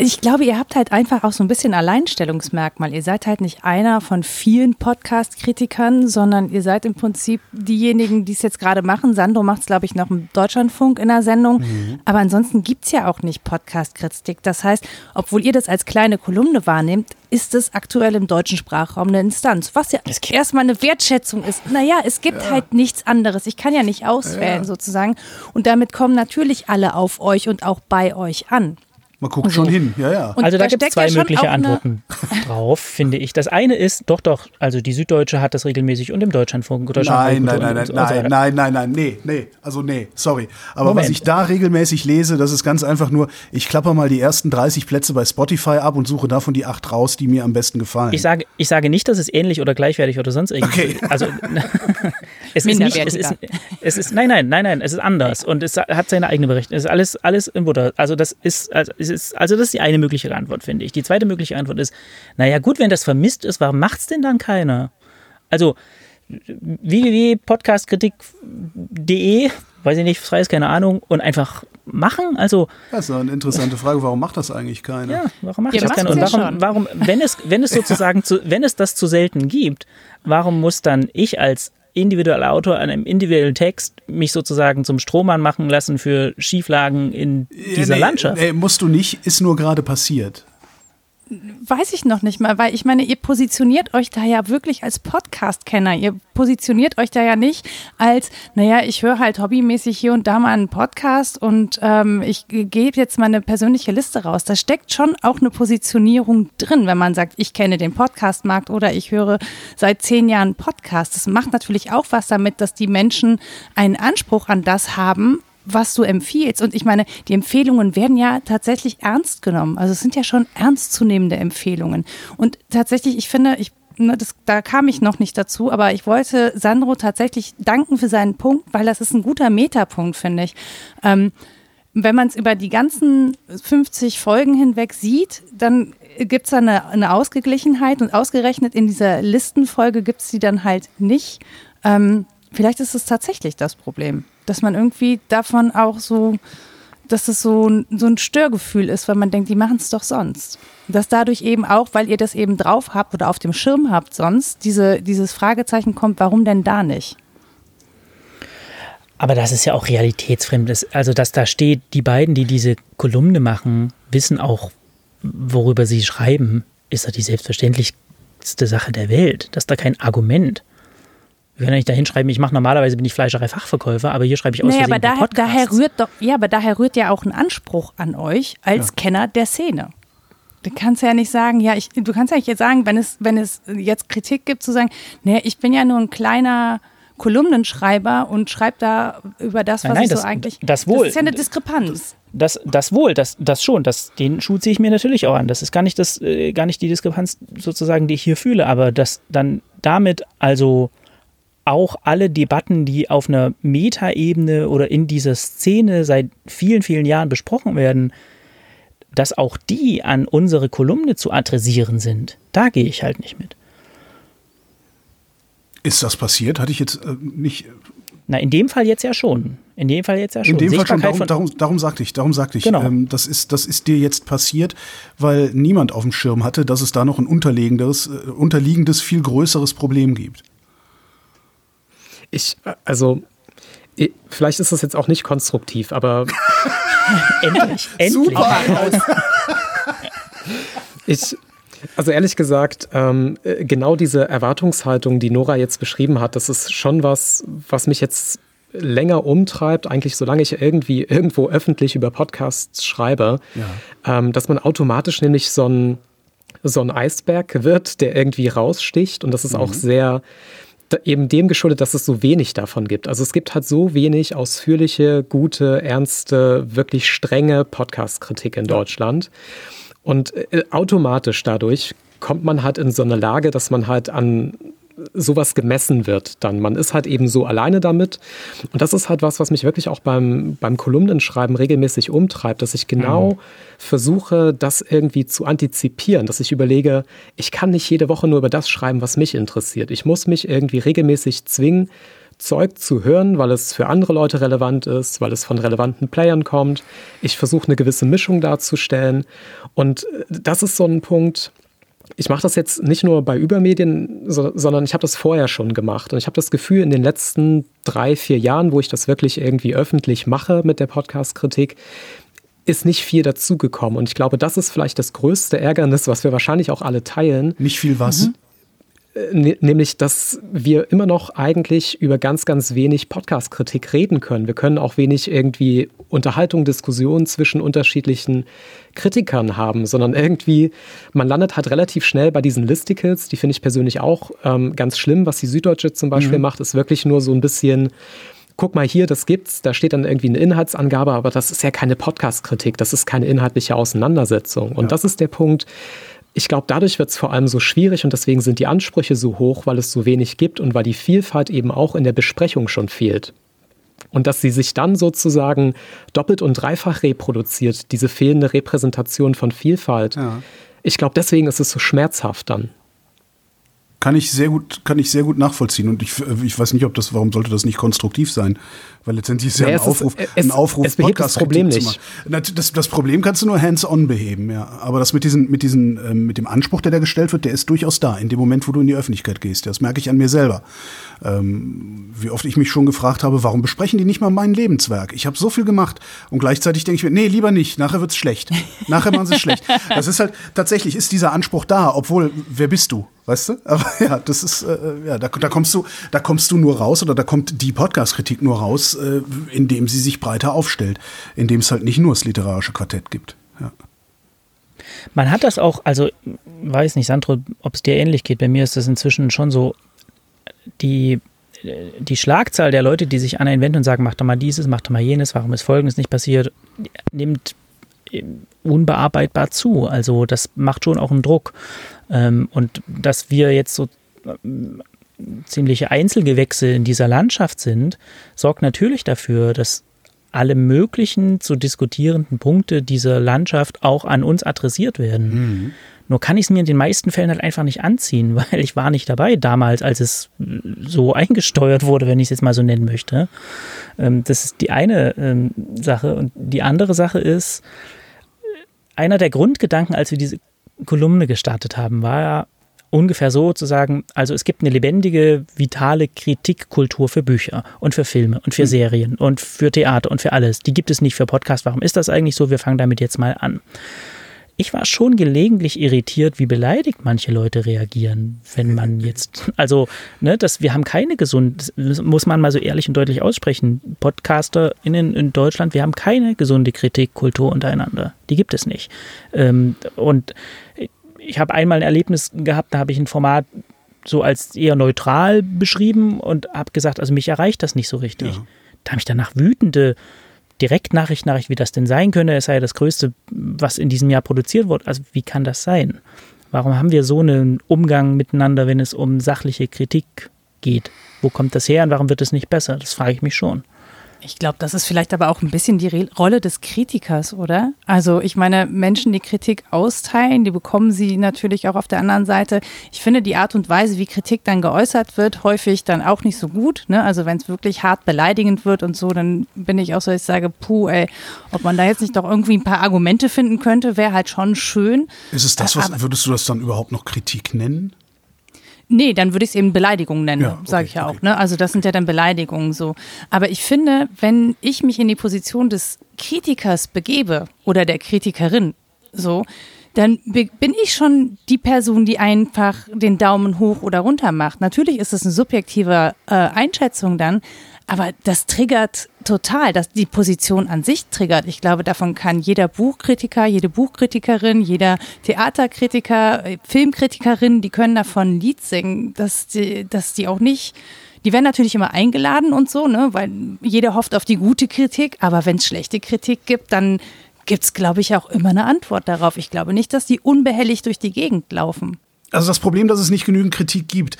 Ich glaube, ihr habt halt einfach auch so ein bisschen Alleinstellungsmerkmal. Ihr seid halt nicht einer von vielen Podcast-Kritikern, sondern ihr seid im Prinzip diejenigen, die es jetzt gerade machen. Sandro macht es, glaube ich, noch im Deutschlandfunk in der Sendung. Mhm. Aber ansonsten gibt es ja auch nicht Podcast-Kritik. Das heißt, obwohl ihr das als kleine Kolumne wahrnehmt, ist es aktuell im deutschen Sprachraum eine Instanz, was ja erstmal eine Wertschätzung ist. Naja, es gibt ja. halt nichts anderes. Ich kann ja nicht auswählen ja. sozusagen. Und damit kommen natürlich alle auf euch und auch bei euch an. Man guckt so. schon hin, ja, ja. Und also da, da gibt es zwei ja mögliche Antworten drauf, finde ich. Das eine ist, doch, doch, also die Süddeutsche hat das regelmäßig und im Deutschlandfunk. Deutschlandfunk nein, nein, nein, nein, so nein, nein, nein, nein, nee, nee, also nee, sorry. Aber Moment. was ich da regelmäßig lese, das ist ganz einfach nur, ich klapper mal die ersten 30 Plätze bei Spotify ab und suche davon die acht raus, die mir am besten gefallen. Ich sage, ich sage nicht, dass es ähnlich oder gleichwertig oder sonst irgendwie. Okay. Also es ist nicht, es ist, es ist, nein, nein, nein, nein, es ist anders und es hat seine eigene Berechtigung. Es ist alles, alles in Butter. Also das ist, also, es ist also das ist die eine mögliche Antwort, finde ich. Die zweite mögliche Antwort ist, naja gut, wenn das vermisst ist, warum macht es denn dann keiner? Also www.podcastkritik.de, weiß ich nicht, frei keine Ahnung, und einfach machen? Also. Das ist eine interessante Frage. Warum macht das eigentlich keiner? Ja, warum macht das keiner? Und warum, warum, wenn es, wenn es sozusagen zu, wenn es das zu selten gibt, warum muss dann ich als individueller Autor an einem individuellen Text mich sozusagen zum Strohmann machen lassen für Schieflagen in dieser nee, Landschaft. Nee, musst du nicht, ist nur gerade passiert. Weiß ich noch nicht mal, weil ich meine, ihr positioniert euch da ja wirklich als Podcast-Kenner. Ihr positioniert euch da ja nicht als, naja, ich höre halt hobbymäßig hier und da mal einen Podcast und ähm, ich gebe jetzt mal eine persönliche Liste raus. Da steckt schon auch eine Positionierung drin, wenn man sagt, ich kenne den Podcast-Markt oder ich höre seit zehn Jahren Podcast. Das macht natürlich auch was damit, dass die Menschen einen Anspruch an das haben, was du empfiehlst. Und ich meine, die Empfehlungen werden ja tatsächlich ernst genommen. Also es sind ja schon ernstzunehmende Empfehlungen. Und tatsächlich, ich finde, ich ne, das, da kam ich noch nicht dazu, aber ich wollte Sandro tatsächlich danken für seinen Punkt, weil das ist ein guter Metapunkt, finde ich. Ähm, wenn man es über die ganzen 50 Folgen hinweg sieht, dann gibt es da eine, eine, Ausgeglichenheit und ausgerechnet in dieser Listenfolge gibt es die dann halt nicht. Ähm, vielleicht ist es tatsächlich das Problem dass man irgendwie davon auch so, dass es so, so ein Störgefühl ist, weil man denkt, die machen es doch sonst. Dass dadurch eben auch, weil ihr das eben drauf habt oder auf dem Schirm habt sonst, diese, dieses Fragezeichen kommt, warum denn da nicht? Aber das ist ja auch realitätsfremd. Also, dass da steht, die beiden, die diese Kolumne machen, wissen auch, worüber sie schreiben, ist ja die selbstverständlichste Sache der Welt. Das ist da kein Argument. Wir können nicht da hinschreiben, ich mache normalerweise bin ich Fleischerei-Fachverkäufer, aber hier schreibe ich aus naja, aber daher, daher rührt doch, ja, aber daher rührt ja auch ein Anspruch an euch als ja. Kenner der Szene. Du kannst ja nicht sagen, ja, ich, du kannst ja nicht jetzt sagen, wenn es, wenn es jetzt Kritik gibt, zu sagen, nee, ich bin ja nur ein kleiner Kolumnenschreiber und schreibe da über das, was nein, nein, ich das, so eigentlich. Das wohl. Das ist ja eine Diskrepanz. Das, das wohl, das, das schon, das, den Schuh ziehe ich mir natürlich auch an. Das ist gar nicht, das, äh, gar nicht die Diskrepanz sozusagen, die ich hier fühle, aber dass dann damit also auch alle Debatten, die auf einer Metaebene oder in dieser Szene seit vielen, vielen Jahren besprochen werden, dass auch die an unsere Kolumne zu adressieren sind. Da gehe ich halt nicht mit. Ist das passiert? Hatte ich jetzt äh, nicht. Na, in dem Fall jetzt ja schon. In dem Fall jetzt ja schon. In dem Fall schon. Darum, darum, darum sagte ich, darum sagte ich. Genau. Ähm, das, ist, das ist dir jetzt passiert, weil niemand auf dem Schirm hatte, dass es da noch ein unterliegendes, äh, unterliegendes viel größeres Problem gibt. Ich, also, ich, vielleicht ist das jetzt auch nicht konstruktiv, aber. endlich, endlich. Super. ich, also ehrlich gesagt, ähm, genau diese Erwartungshaltung, die Nora jetzt beschrieben hat, das ist schon was, was mich jetzt länger umtreibt, eigentlich solange ich irgendwie irgendwo öffentlich über Podcasts schreibe, ja. ähm, dass man automatisch nämlich so ein, so ein Eisberg wird, der irgendwie raussticht und das ist mhm. auch sehr eben dem geschuldet, dass es so wenig davon gibt. Also es gibt halt so wenig ausführliche, gute, ernste, wirklich strenge Podcast-Kritik in Deutschland. Und äh, automatisch dadurch kommt man halt in so eine Lage, dass man halt an sowas gemessen wird dann. Man ist halt eben so alleine damit. Und das ist halt was, was mich wirklich auch beim, beim Kolumnenschreiben regelmäßig umtreibt, dass ich genau mhm. versuche, das irgendwie zu antizipieren, dass ich überlege, ich kann nicht jede Woche nur über das schreiben, was mich interessiert. Ich muss mich irgendwie regelmäßig zwingen, Zeug zu hören, weil es für andere Leute relevant ist, weil es von relevanten Playern kommt. Ich versuche eine gewisse Mischung darzustellen. Und äh, das ist so ein Punkt, ich mache das jetzt nicht nur bei Übermedien, so, sondern ich habe das vorher schon gemacht. Und ich habe das Gefühl, in den letzten drei, vier Jahren, wo ich das wirklich irgendwie öffentlich mache mit der Podcast-Kritik, ist nicht viel dazugekommen. Und ich glaube, das ist vielleicht das größte Ärgernis, was wir wahrscheinlich auch alle teilen. Nicht viel was? Mhm. Ne, nämlich, dass wir immer noch eigentlich über ganz, ganz wenig Podcast-Kritik reden können. Wir können auch wenig irgendwie Unterhaltung, Diskussionen zwischen unterschiedlichen Kritikern haben, sondern irgendwie, man landet halt relativ schnell bei diesen Listicles, die finde ich persönlich auch ähm, ganz schlimm. Was die Süddeutsche zum Beispiel mhm. macht, ist wirklich nur so ein bisschen guck mal hier, das gibt's, da steht dann irgendwie eine Inhaltsangabe, aber das ist ja keine Podcast-Kritik, das ist keine inhaltliche Auseinandersetzung. Und ja. das ist der Punkt, ich glaube, dadurch wird es vor allem so schwierig und deswegen sind die Ansprüche so hoch, weil es so wenig gibt und weil die Vielfalt eben auch in der Besprechung schon fehlt. Und dass sie sich dann sozusagen doppelt und dreifach reproduziert, diese fehlende Repräsentation von Vielfalt. Ja. Ich glaube, deswegen ist es so schmerzhaft dann kann ich sehr gut, kann ich sehr gut nachvollziehen. Und ich, ich weiß nicht, ob das, warum sollte das nicht konstruktiv sein? Weil letztendlich ist ja, ja ein Aufruf, ist, ein Aufruf, es Podcast das Problem nicht. Das, das, Problem kannst du nur hands-on beheben, ja. Aber das mit diesen, mit diesen, ähm, mit dem Anspruch, der da gestellt wird, der ist durchaus da. In dem Moment, wo du in die Öffentlichkeit gehst. Das merke ich an mir selber. Ähm, wie oft ich mich schon gefragt habe, warum besprechen die nicht mal mein Lebenswerk? Ich habe so viel gemacht und gleichzeitig denke ich mir, nee, lieber nicht. Nachher wird's schlecht. Nachher machen sie es schlecht. Das ist halt tatsächlich ist dieser Anspruch da, obwohl wer bist du? Weißt du? Aber ja, das ist, äh, ja, da, da, kommst du, da kommst du nur raus oder da kommt die Podcast-Kritik nur raus, äh, indem sie sich breiter aufstellt, indem es halt nicht nur das literarische Quartett gibt. Ja. Man hat das auch, also weiß nicht, Sandro, ob es dir ähnlich geht. Bei mir ist das inzwischen schon so, die, die Schlagzahl der Leute, die sich an einen wenden und sagen, mach doch mal dieses, mach doch mal jenes, warum ist Folgendes nicht passiert, nimmt unbearbeitbar zu. Also das macht schon auch einen Druck. Ähm, und dass wir jetzt so ähm, ziemliche Einzelgewächse in dieser Landschaft sind, sorgt natürlich dafür, dass alle möglichen zu diskutierenden Punkte dieser Landschaft auch an uns adressiert werden. Mhm. Nur kann ich es mir in den meisten Fällen halt einfach nicht anziehen, weil ich war nicht dabei damals, als es so eingesteuert wurde, wenn ich es jetzt mal so nennen möchte. Ähm, das ist die eine Sache. Und die andere Sache ist, einer der Grundgedanken, als wir diese Kolumne gestartet haben, war ja ungefähr so zu sagen, also es gibt eine lebendige, vitale Kritikkultur für Bücher und für Filme und für mhm. Serien und für Theater und für alles. Die gibt es nicht für Podcast. Warum ist das eigentlich so? Wir fangen damit jetzt mal an ich war schon gelegentlich irritiert, wie beleidigt manche Leute reagieren, wenn man jetzt, also, ne, dass wir haben keine gesunde, muss man mal so ehrlich und deutlich aussprechen, PodcasterInnen in Deutschland, wir haben keine gesunde Kritikkultur untereinander. Die gibt es nicht. Ähm, und ich habe einmal ein Erlebnis gehabt, da habe ich ein Format so als eher neutral beschrieben und habe gesagt, also mich erreicht das nicht so richtig. Ja. Da habe ich danach wütende Direktnachricht, Nachricht, wie das denn sein könne. Es sei ja das Größte, was in diesem Jahr produziert wurde. Also wie kann das sein? Warum haben wir so einen Umgang miteinander, wenn es um sachliche Kritik geht? Wo kommt das her und warum wird es nicht besser? Das frage ich mich schon. Ich glaube, das ist vielleicht aber auch ein bisschen die Re Rolle des Kritikers, oder? Also ich meine, Menschen, die Kritik austeilen, die bekommen sie natürlich auch auf der anderen Seite. Ich finde die Art und Weise, wie Kritik dann geäußert wird, häufig dann auch nicht so gut. Ne? Also wenn es wirklich hart beleidigend wird und so, dann bin ich auch so, ich sage, puh, ey, ob man da jetzt nicht doch irgendwie ein paar Argumente finden könnte, wäre halt schon schön. Ist es das, was, würdest du das dann überhaupt noch Kritik nennen? Nee, dann würde ich es eben Beleidigung nennen, ja, okay, sage ich ja okay. auch. Ne? Also das sind ja dann Beleidigungen so. Aber ich finde, wenn ich mich in die Position des Kritikers begebe oder der Kritikerin, so, dann bin ich schon die Person, die einfach den Daumen hoch oder runter macht. Natürlich ist es eine subjektive äh, Einschätzung dann, aber das triggert total, dass die Position an sich triggert. Ich glaube, davon kann jeder Buchkritiker, jede Buchkritikerin, jeder Theaterkritiker, äh, Filmkritikerin, die können davon ein Lied singen, dass die, dass die auch nicht die werden natürlich immer eingeladen und so, ne, weil jeder hofft auf die gute Kritik, aber wenn es schlechte Kritik gibt, dann gibt es, glaube ich, auch immer eine Antwort darauf. Ich glaube nicht, dass die unbehelligt durch die Gegend laufen. Also das Problem, dass es nicht genügend Kritik gibt,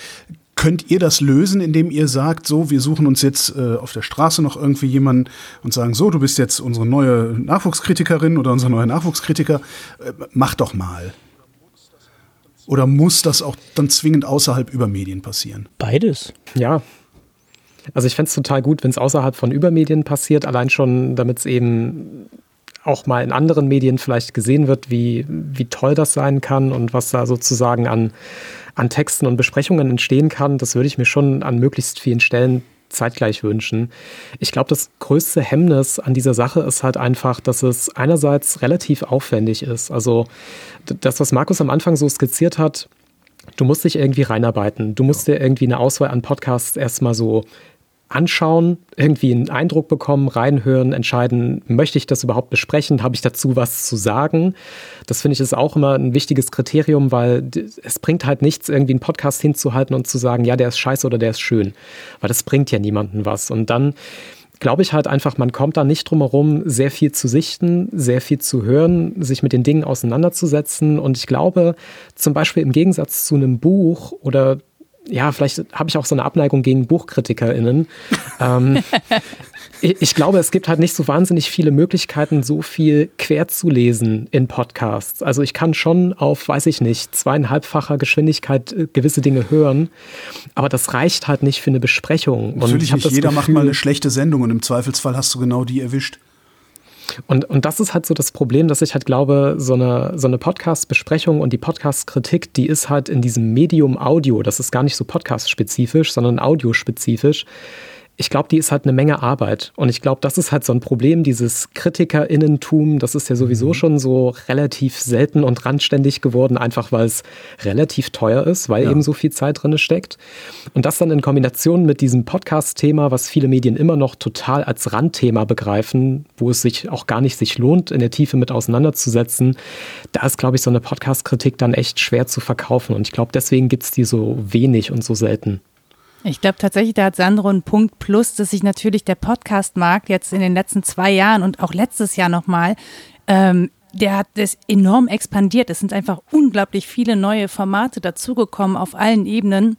Könnt ihr das lösen, indem ihr sagt, so, wir suchen uns jetzt äh, auf der Straße noch irgendwie jemanden und sagen, so, du bist jetzt unsere neue Nachwuchskritikerin oder unser neuer Nachwuchskritiker, äh, mach doch mal. Oder muss das auch dann zwingend außerhalb über Medien passieren? Beides. Ja. Also ich fände es total gut, wenn es außerhalb von Übermedien passiert, allein schon, damit es eben auch mal in anderen Medien vielleicht gesehen wird, wie, wie toll das sein kann und was da sozusagen an, an Texten und Besprechungen entstehen kann. Das würde ich mir schon an möglichst vielen Stellen zeitgleich wünschen. Ich glaube, das größte Hemmnis an dieser Sache ist halt einfach, dass es einerseits relativ aufwendig ist. Also das, was Markus am Anfang so skizziert hat, du musst dich irgendwie reinarbeiten. Du musst dir irgendwie eine Auswahl an Podcasts erstmal so anschauen, irgendwie einen Eindruck bekommen, reinhören, entscheiden, möchte ich das überhaupt besprechen, habe ich dazu was zu sagen. Das finde ich ist auch immer ein wichtiges Kriterium, weil es bringt halt nichts, irgendwie einen Podcast hinzuhalten und zu sagen, ja, der ist scheiße oder der ist schön, weil das bringt ja niemanden was. Und dann glaube ich halt einfach, man kommt da nicht drum herum, sehr viel zu sichten, sehr viel zu hören, sich mit den Dingen auseinanderzusetzen. Und ich glaube, zum Beispiel im Gegensatz zu einem Buch oder ja, vielleicht habe ich auch so eine Abneigung gegen BuchkritikerInnen. ähm, ich, ich, glaube, es gibt halt nicht so wahnsinnig viele Möglichkeiten, so viel quer zu lesen in Podcasts. Also ich kann schon auf, weiß ich nicht, zweieinhalbfacher Geschwindigkeit äh, gewisse Dinge hören, aber das reicht halt nicht für eine Besprechung. Natürlich und nicht jeder Gefühl, macht mal eine schlechte Sendung und im Zweifelsfall hast du genau die erwischt. Und, und das ist halt so das Problem, dass ich halt glaube, so eine, so eine Podcast-Besprechung und die Podcast-Kritik, die ist halt in diesem Medium Audio, das ist gar nicht so podcast-spezifisch, sondern audiospezifisch ich glaube, die ist halt eine Menge Arbeit. Und ich glaube, das ist halt so ein Problem, dieses KritikerInnentum, das ist ja sowieso mhm. schon so relativ selten und randständig geworden, einfach weil es relativ teuer ist, weil ja. eben so viel Zeit drin steckt. Und das dann in Kombination mit diesem Podcast-Thema, was viele Medien immer noch total als Randthema begreifen, wo es sich auch gar nicht sich lohnt, in der Tiefe mit auseinanderzusetzen, da ist, glaube ich, so eine Podcast-Kritik dann echt schwer zu verkaufen. Und ich glaube, deswegen gibt es die so wenig und so selten. Ich glaube tatsächlich, da hat Sandro einen Punkt plus, dass sich natürlich der Podcast-Markt jetzt in den letzten zwei Jahren und auch letztes Jahr nochmal, ähm, der hat das enorm expandiert. Es sind einfach unglaublich viele neue Formate dazugekommen auf allen Ebenen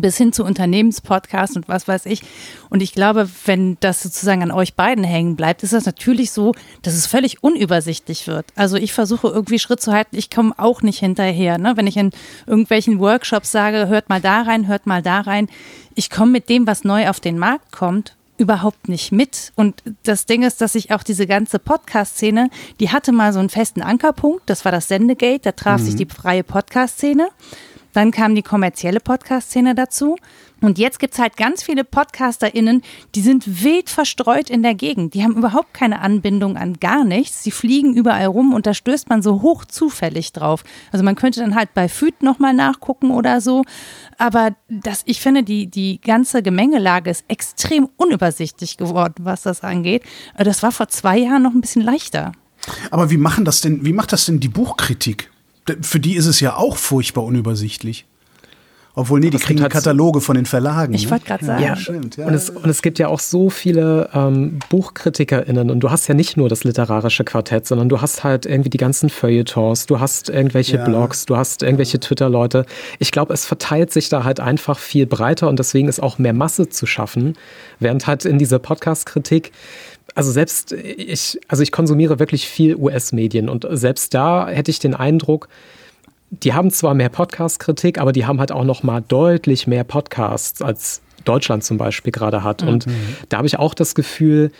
bis hin zu Unternehmenspodcasts und was weiß ich. Und ich glaube, wenn das sozusagen an euch beiden hängen bleibt, ist das natürlich so, dass es völlig unübersichtlich wird. Also ich versuche irgendwie Schritt zu halten, ich komme auch nicht hinterher. Ne? Wenn ich in irgendwelchen Workshops sage, hört mal da rein, hört mal da rein, ich komme mit dem, was neu auf den Markt kommt, überhaupt nicht mit. Und das Ding ist, dass ich auch diese ganze Podcast-Szene, die hatte mal so einen festen Ankerpunkt, das war das Sendegate, da traf mhm. sich die freie Podcast-Szene. Dann kam die kommerzielle Podcast-Szene dazu. Und jetzt gibt es halt ganz viele PodcasterInnen, die sind wild verstreut in der Gegend. Die haben überhaupt keine Anbindung an gar nichts. Sie fliegen überall rum und da stößt man so hoch zufällig drauf. Also man könnte dann halt bei FÜD nochmal nachgucken oder so. Aber das, ich finde, die, die ganze Gemengelage ist extrem unübersichtlich geworden, was das angeht. Das war vor zwei Jahren noch ein bisschen leichter. Aber wie machen das denn, wie macht das denn die Buchkritik? Für die ist es ja auch furchtbar unübersichtlich. Obwohl, nee, die kriegen halt Kataloge von den Verlagen. Ich ne? wollte gerade sagen. Ja, stimmt. Ja. Und, es, und es gibt ja auch so viele ähm, BuchkritikerInnen und du hast ja nicht nur das literarische Quartett, sondern du hast halt irgendwie die ganzen Feuilletons, du hast irgendwelche ja. Blogs, du hast irgendwelche Twitter-Leute. Ich glaube, es verteilt sich da halt einfach viel breiter und deswegen ist auch mehr Masse zu schaffen, während halt in dieser Podcast-Kritik also selbst ich, also ich konsumiere wirklich viel US-Medien und selbst da hätte ich den Eindruck, die haben zwar mehr Podcast-Kritik, aber die haben halt auch noch mal deutlich mehr Podcasts als Deutschland zum Beispiel gerade hat. Mhm. Und da habe ich auch das Gefühl,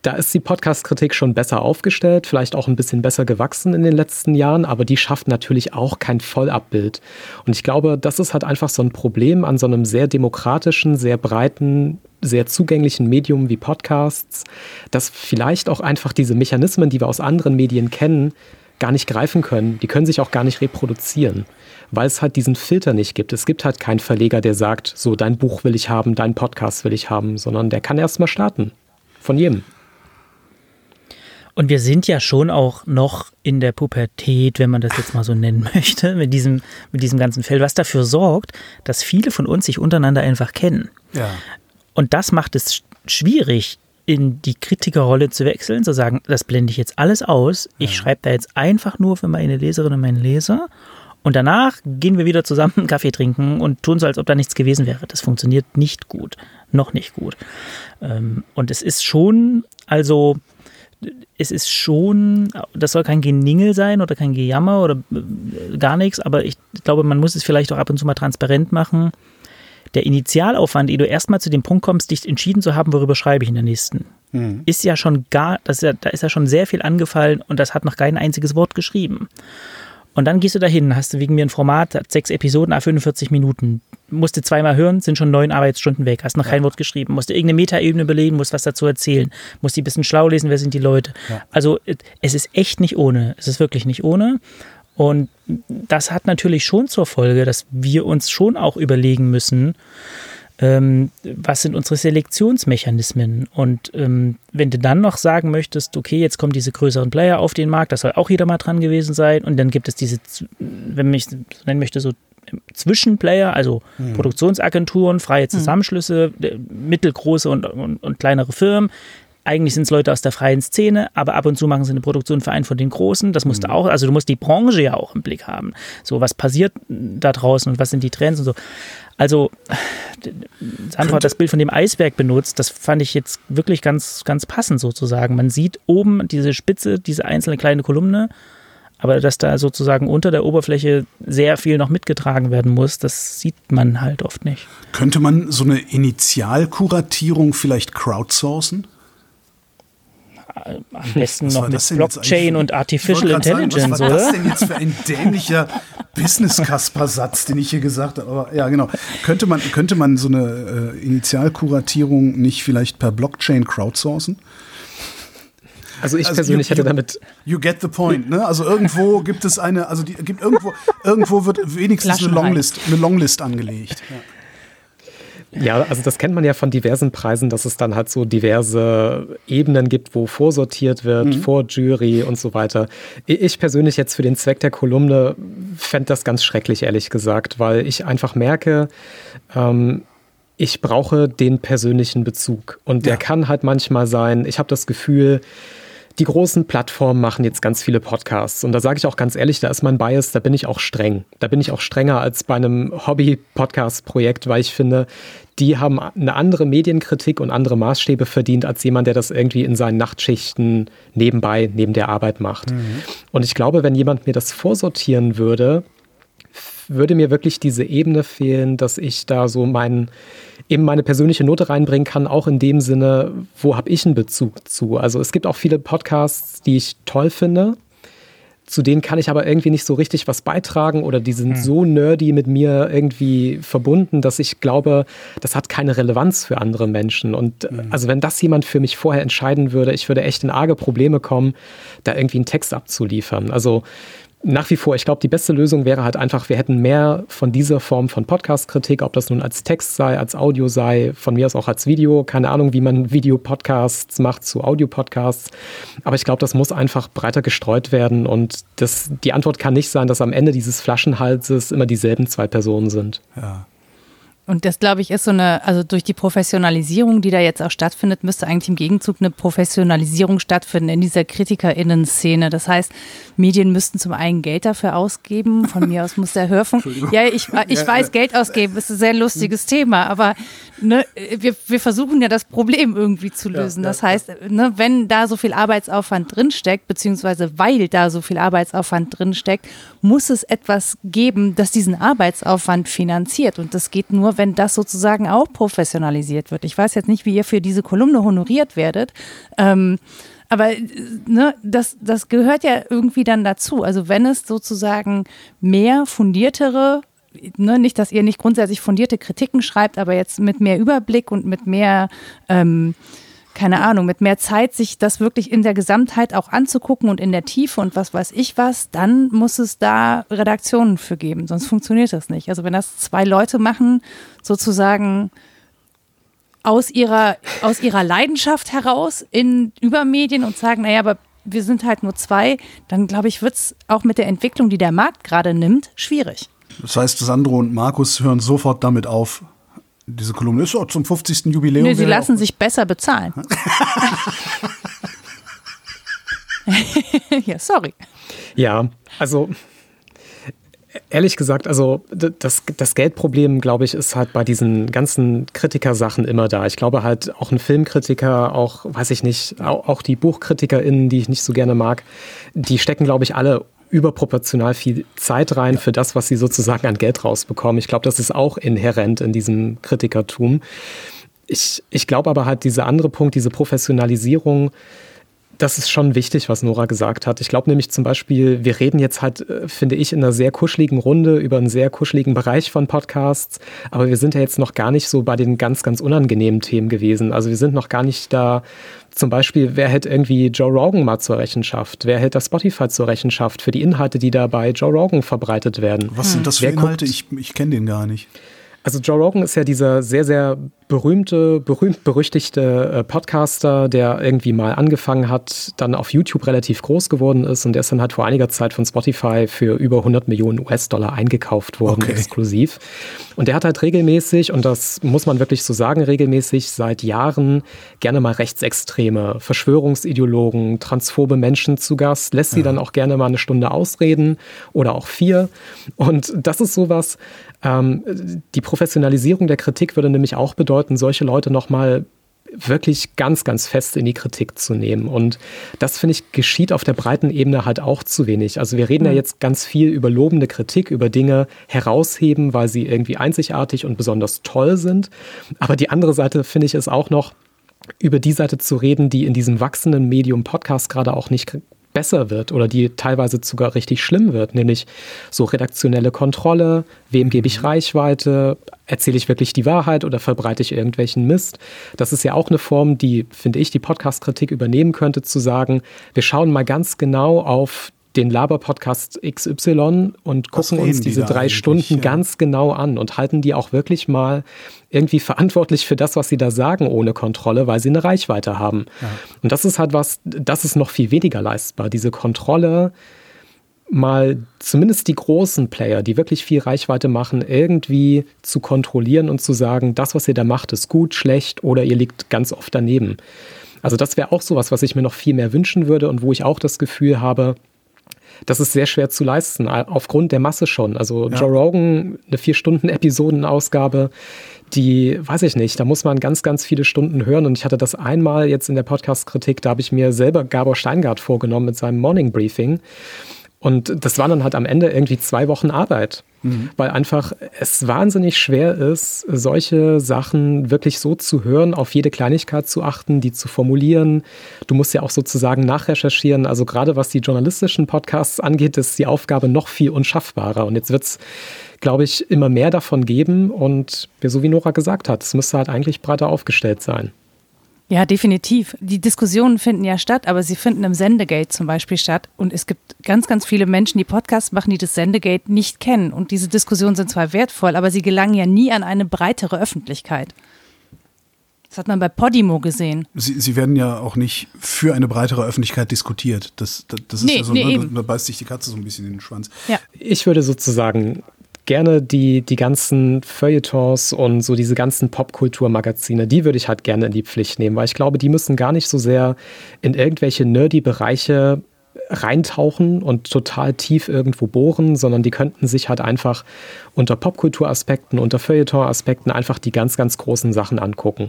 da ist die Podcast-Kritik schon besser aufgestellt, vielleicht auch ein bisschen besser gewachsen in den letzten Jahren, aber die schafft natürlich auch kein Vollabbild. Und ich glaube, das ist halt einfach so ein Problem an so einem sehr demokratischen, sehr breiten, sehr zugänglichen Medium wie Podcasts, dass vielleicht auch einfach diese Mechanismen, die wir aus anderen Medien kennen, gar nicht greifen können. Die können sich auch gar nicht reproduzieren, weil es halt diesen Filter nicht gibt. Es gibt halt keinen Verleger, der sagt, so dein Buch will ich haben, dein Podcast will ich haben, sondern der kann erst mal starten. Von jedem. Und wir sind ja schon auch noch in der Pubertät, wenn man das jetzt mal so nennen möchte, mit diesem, mit diesem ganzen Feld, was dafür sorgt, dass viele von uns sich untereinander einfach kennen. Ja. Und das macht es schwierig, in die Kritikerrolle zu wechseln, zu sagen, das blende ich jetzt alles aus. Ich ja. schreibe da jetzt einfach nur für meine Leserinnen und meinen Leser. Und danach gehen wir wieder zusammen einen Kaffee trinken und tun so, als ob da nichts gewesen wäre. Das funktioniert nicht gut. Noch nicht gut. Ähm, und es ist schon, also, es ist schon, das soll kein Geningel sein oder kein Gejammer oder äh, gar nichts, aber ich glaube, man muss es vielleicht auch ab und zu mal transparent machen der Initialaufwand, ehe du erstmal zu dem Punkt kommst, dich entschieden zu haben, worüber schreibe ich in der nächsten, mhm. ist ja schon gar, das ist ja, da ist ja schon sehr viel angefallen und das hat noch kein einziges Wort geschrieben. Und dann gehst du dahin, hast du wegen mir ein Format, hat sechs Episoden, a 45 Minuten. Musst du zweimal hören, sind schon neun Arbeitsstunden weg, hast noch ja. kein Wort geschrieben, musst du irgendeine Metaebene überlegen, musst was dazu erzählen, musst die ein bisschen schlau lesen, wer sind die Leute. Ja. Also es ist echt nicht ohne, es ist wirklich nicht ohne. Und das hat natürlich schon zur Folge, dass wir uns schon auch überlegen müssen, ähm, was sind unsere Selektionsmechanismen? Und ähm, wenn du dann noch sagen möchtest, okay, jetzt kommen diese größeren Player auf den Markt, das soll auch jeder mal dran gewesen sein. Und dann gibt es diese, wenn man mich so nennen möchte, so Zwischenplayer, also hm. Produktionsagenturen, freie hm. Zusammenschlüsse, hm. mittelgroße und, und, und kleinere Firmen, eigentlich sind es Leute aus der freien Szene, aber ab und zu machen sie eine Produktion für einen von den Großen. Das musst du mhm. auch, also du musst die Branche ja auch im Blick haben. So, was passiert da draußen und was sind die Trends und so. Also, Sandra hat das Bild von dem Eisberg benutzt. Das fand ich jetzt wirklich ganz, ganz passend sozusagen. Man sieht oben diese Spitze, diese einzelne kleine Kolumne, aber dass da sozusagen unter der Oberfläche sehr viel noch mitgetragen werden muss, das sieht man halt oft nicht. Könnte man so eine Initialkuratierung vielleicht crowdsourcen? Am besten noch mit Blockchain und Artificial Intelligence, sagen, was war oder? das denn jetzt für ein dämlicher Business-Kasper-Satz, den ich hier gesagt habe? Aber ja, genau. Könnte man, könnte man so eine äh, Initialkuratierung nicht vielleicht per Blockchain crowdsourcen? Also ich also persönlich you, hätte damit. You get the point, ne? Also irgendwo gibt es eine, also die gibt irgendwo, irgendwo wird wenigstens eine Longlist, eine Longlist angelegt. Ja. Ja, also das kennt man ja von diversen Preisen, dass es dann halt so diverse Ebenen gibt, wo vorsortiert wird, mhm. vor Jury und so weiter. Ich persönlich jetzt für den Zweck der Kolumne fände das ganz schrecklich, ehrlich gesagt, weil ich einfach merke, ähm, ich brauche den persönlichen Bezug. Und der ja. kann halt manchmal sein, ich habe das Gefühl, die großen Plattformen machen jetzt ganz viele Podcasts. Und da sage ich auch ganz ehrlich, da ist mein Bias, da bin ich auch streng. Da bin ich auch strenger als bei einem Hobby-Podcast-Projekt, weil ich finde, die haben eine andere Medienkritik und andere Maßstäbe verdient als jemand, der das irgendwie in seinen Nachtschichten nebenbei, neben der Arbeit macht. Mhm. Und ich glaube, wenn jemand mir das vorsortieren würde, würde mir wirklich diese Ebene fehlen, dass ich da so meinen eben meine persönliche Note reinbringen kann, auch in dem Sinne, wo habe ich einen Bezug zu. Also es gibt auch viele Podcasts, die ich toll finde, zu denen kann ich aber irgendwie nicht so richtig was beitragen oder die sind hm. so nerdy mit mir irgendwie verbunden, dass ich glaube, das hat keine Relevanz für andere Menschen. Und hm. also wenn das jemand für mich vorher entscheiden würde, ich würde echt in arge Probleme kommen, da irgendwie einen Text abzuliefern. Also nach wie vor, ich glaube, die beste Lösung wäre halt einfach, wir hätten mehr von dieser Form von Podcast-Kritik, ob das nun als Text sei, als Audio sei, von mir aus auch als Video. Keine Ahnung, wie man Videopodcasts macht zu Audio-Podcasts. Aber ich glaube, das muss einfach breiter gestreut werden. Und das, die Antwort kann nicht sein, dass am Ende dieses Flaschenhalses immer dieselben zwei Personen sind. Ja. Und das, glaube ich, ist so eine, also durch die Professionalisierung, die da jetzt auch stattfindet, müsste eigentlich im Gegenzug eine Professionalisierung stattfinden in dieser KritikerInnen-Szene. Das heißt, Medien müssten zum einen Geld dafür ausgeben. Von mir aus muss der Hörfunk. Ja, ich, ich ja, weiß, Geld ausgeben ist ein sehr lustiges Thema, aber ne, wir, wir versuchen ja das Problem irgendwie zu lösen. Ja, das heißt, ne, wenn da so viel Arbeitsaufwand drinsteckt, beziehungsweise weil da so viel Arbeitsaufwand drinsteckt, muss es etwas geben, das diesen Arbeitsaufwand finanziert. Und das geht nur, wenn das sozusagen auch professionalisiert wird. Ich weiß jetzt nicht, wie ihr für diese Kolumne honoriert werdet. Ähm, aber ne, das, das gehört ja irgendwie dann dazu. Also wenn es sozusagen mehr fundiertere, ne, nicht, dass ihr nicht grundsätzlich fundierte Kritiken schreibt, aber jetzt mit mehr Überblick und mit mehr ähm, keine Ahnung, mit mehr Zeit, sich das wirklich in der Gesamtheit auch anzugucken und in der Tiefe und was weiß ich was, dann muss es da Redaktionen für geben, sonst funktioniert das nicht. Also wenn das zwei Leute machen, sozusagen aus ihrer, aus ihrer Leidenschaft heraus in Übermedien und sagen, naja, aber wir sind halt nur zwei, dann glaube ich, wird es auch mit der Entwicklung, die der Markt gerade nimmt, schwierig. Das heißt, Sandro und Markus hören sofort damit auf, diese Kolumne ist auch zum 50. Jubiläum. Nee, sie lassen sich besser bezahlen. ja, sorry. Ja, also ehrlich gesagt, also das, das Geldproblem, glaube ich, ist halt bei diesen ganzen Kritikersachen immer da. Ich glaube halt auch ein Filmkritiker, auch, weiß ich nicht, auch, auch die BuchkritikerInnen, die ich nicht so gerne mag, die stecken, glaube ich, alle überproportional viel Zeit rein für das, was sie sozusagen an Geld rausbekommen. Ich glaube, das ist auch inhärent in diesem Kritikertum. Ich, ich glaube aber halt, dieser andere Punkt, diese Professionalisierung, das ist schon wichtig, was Nora gesagt hat. Ich glaube nämlich zum Beispiel, wir reden jetzt halt, äh, finde ich, in einer sehr kuscheligen Runde über einen sehr kuscheligen Bereich von Podcasts, aber wir sind ja jetzt noch gar nicht so bei den ganz, ganz unangenehmen Themen gewesen. Also wir sind noch gar nicht da, zum Beispiel, wer hält irgendwie Joe Rogan mal zur Rechenschaft? Wer hält das Spotify zur Rechenschaft für die Inhalte, die da bei Joe Rogan verbreitet werden? Was sind das für wer Inhalte? Guckt, ich, ich kenne den gar nicht. Also Joe Rogan ist ja dieser sehr, sehr berühmte, berühmt-berüchtigte äh, Podcaster, der irgendwie mal angefangen hat, dann auf YouTube relativ groß geworden ist und der ist dann halt vor einiger Zeit von Spotify für über 100 Millionen US-Dollar eingekauft worden, okay. exklusiv. Und der hat halt regelmäßig, und das muss man wirklich so sagen, regelmäßig seit Jahren gerne mal Rechtsextreme, Verschwörungsideologen, transphobe Menschen zu Gast, lässt sie ja. dann auch gerne mal eine Stunde ausreden oder auch vier. Und das ist sowas, ähm, die Professionalisierung der Kritik würde nämlich auch bedeuten, bedeuten, solche Leute nochmal wirklich ganz, ganz fest in die Kritik zu nehmen. Und das, finde ich, geschieht auf der breiten Ebene halt auch zu wenig. Also wir reden mhm. ja jetzt ganz viel über lobende Kritik, über Dinge herausheben, weil sie irgendwie einzigartig und besonders toll sind. Aber die andere Seite, finde ich, ist auch noch, über die Seite zu reden, die in diesem wachsenden Medium Podcast gerade auch nicht besser wird oder die teilweise sogar richtig schlimm wird, nämlich so redaktionelle Kontrolle, wem gebe ich mhm. Reichweite, erzähle ich wirklich die Wahrheit oder verbreite ich irgendwelchen Mist. Das ist ja auch eine Form, die, finde ich, die Podcast-Kritik übernehmen könnte, zu sagen, wir schauen mal ganz genau auf den Laber-Podcast XY und gucken uns diese die drei Stunden ja. ganz genau an und halten die auch wirklich mal irgendwie verantwortlich für das, was sie da sagen, ohne Kontrolle, weil sie eine Reichweite haben. Ja. Und das ist halt was, das ist noch viel weniger leistbar. Diese Kontrolle, mal zumindest die großen Player, die wirklich viel Reichweite machen, irgendwie zu kontrollieren und zu sagen, das, was ihr da macht, ist gut, schlecht oder ihr liegt ganz oft daneben. Also das wäre auch sowas, was ich mir noch viel mehr wünschen würde und wo ich auch das Gefühl habe, das ist sehr schwer zu leisten, aufgrund der Masse schon. Also ja. Joe Rogan, eine Vier-Stunden-Episodenausgabe, die, weiß ich nicht, da muss man ganz, ganz viele Stunden hören. Und ich hatte das einmal jetzt in der Podcast-Kritik, da habe ich mir selber Gabor Steingart vorgenommen mit seinem Morning Briefing. Und das waren dann halt am Ende irgendwie zwei Wochen Arbeit, mhm. weil einfach es wahnsinnig schwer ist, solche Sachen wirklich so zu hören, auf jede Kleinigkeit zu achten, die zu formulieren. Du musst ja auch sozusagen nachrecherchieren. Also gerade was die journalistischen Podcasts angeht, ist die Aufgabe noch viel unschaffbarer. Und jetzt wird es, glaube ich, immer mehr davon geben. Und so wie Nora gesagt hat, es müsste halt eigentlich breiter aufgestellt sein. Ja, definitiv. Die Diskussionen finden ja statt, aber sie finden im Sendegate zum Beispiel statt. Und es gibt ganz, ganz viele Menschen, die Podcasts machen, die das Sendegate nicht kennen. Und diese Diskussionen sind zwar wertvoll, aber sie gelangen ja nie an eine breitere Öffentlichkeit. Das hat man bei Podimo gesehen. Sie, sie werden ja auch nicht für eine breitere Öffentlichkeit diskutiert. Das, das, das ist nee, ja so, nee, ne, da beißt sich die Katze so ein bisschen in den Schwanz. Ja. Ich würde sozusagen gerne die, die ganzen Feuilletons und so diese ganzen Popkulturmagazine, die würde ich halt gerne in die Pflicht nehmen, weil ich glaube, die müssen gar nicht so sehr in irgendwelche nerdy Bereiche reintauchen und total tief irgendwo bohren, sondern die könnten sich halt einfach unter Popkulturaspekten, unter Feuilleton-Aspekten einfach die ganz, ganz großen Sachen angucken.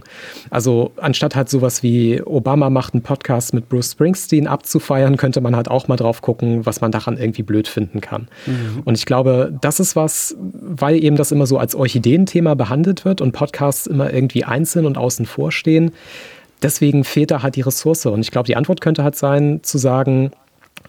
Also anstatt halt sowas wie Obama macht einen Podcast mit Bruce Springsteen abzufeiern, könnte man halt auch mal drauf gucken, was man daran irgendwie blöd finden kann. Mhm. Und ich glaube, das ist was, weil eben das immer so als Orchideenthema behandelt wird und Podcasts immer irgendwie einzeln und außen vor stehen. Deswegen fehlt da halt die Ressource. Und ich glaube, die Antwort könnte halt sein, zu sagen,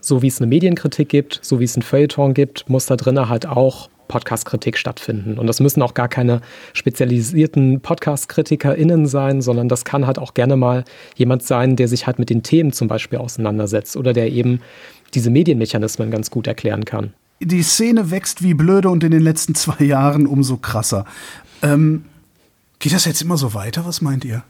so wie es eine Medienkritik gibt, so wie es ein Feuilleton gibt, muss da drinnen halt auch Podcast-Kritik stattfinden. Und das müssen auch gar keine spezialisierten Podcast-KritikerInnen sein, sondern das kann halt auch gerne mal jemand sein, der sich halt mit den Themen zum Beispiel auseinandersetzt oder der eben diese Medienmechanismen ganz gut erklären kann. Die Szene wächst wie blöde und in den letzten zwei Jahren umso krasser. Ähm, geht das jetzt immer so weiter? Was meint ihr?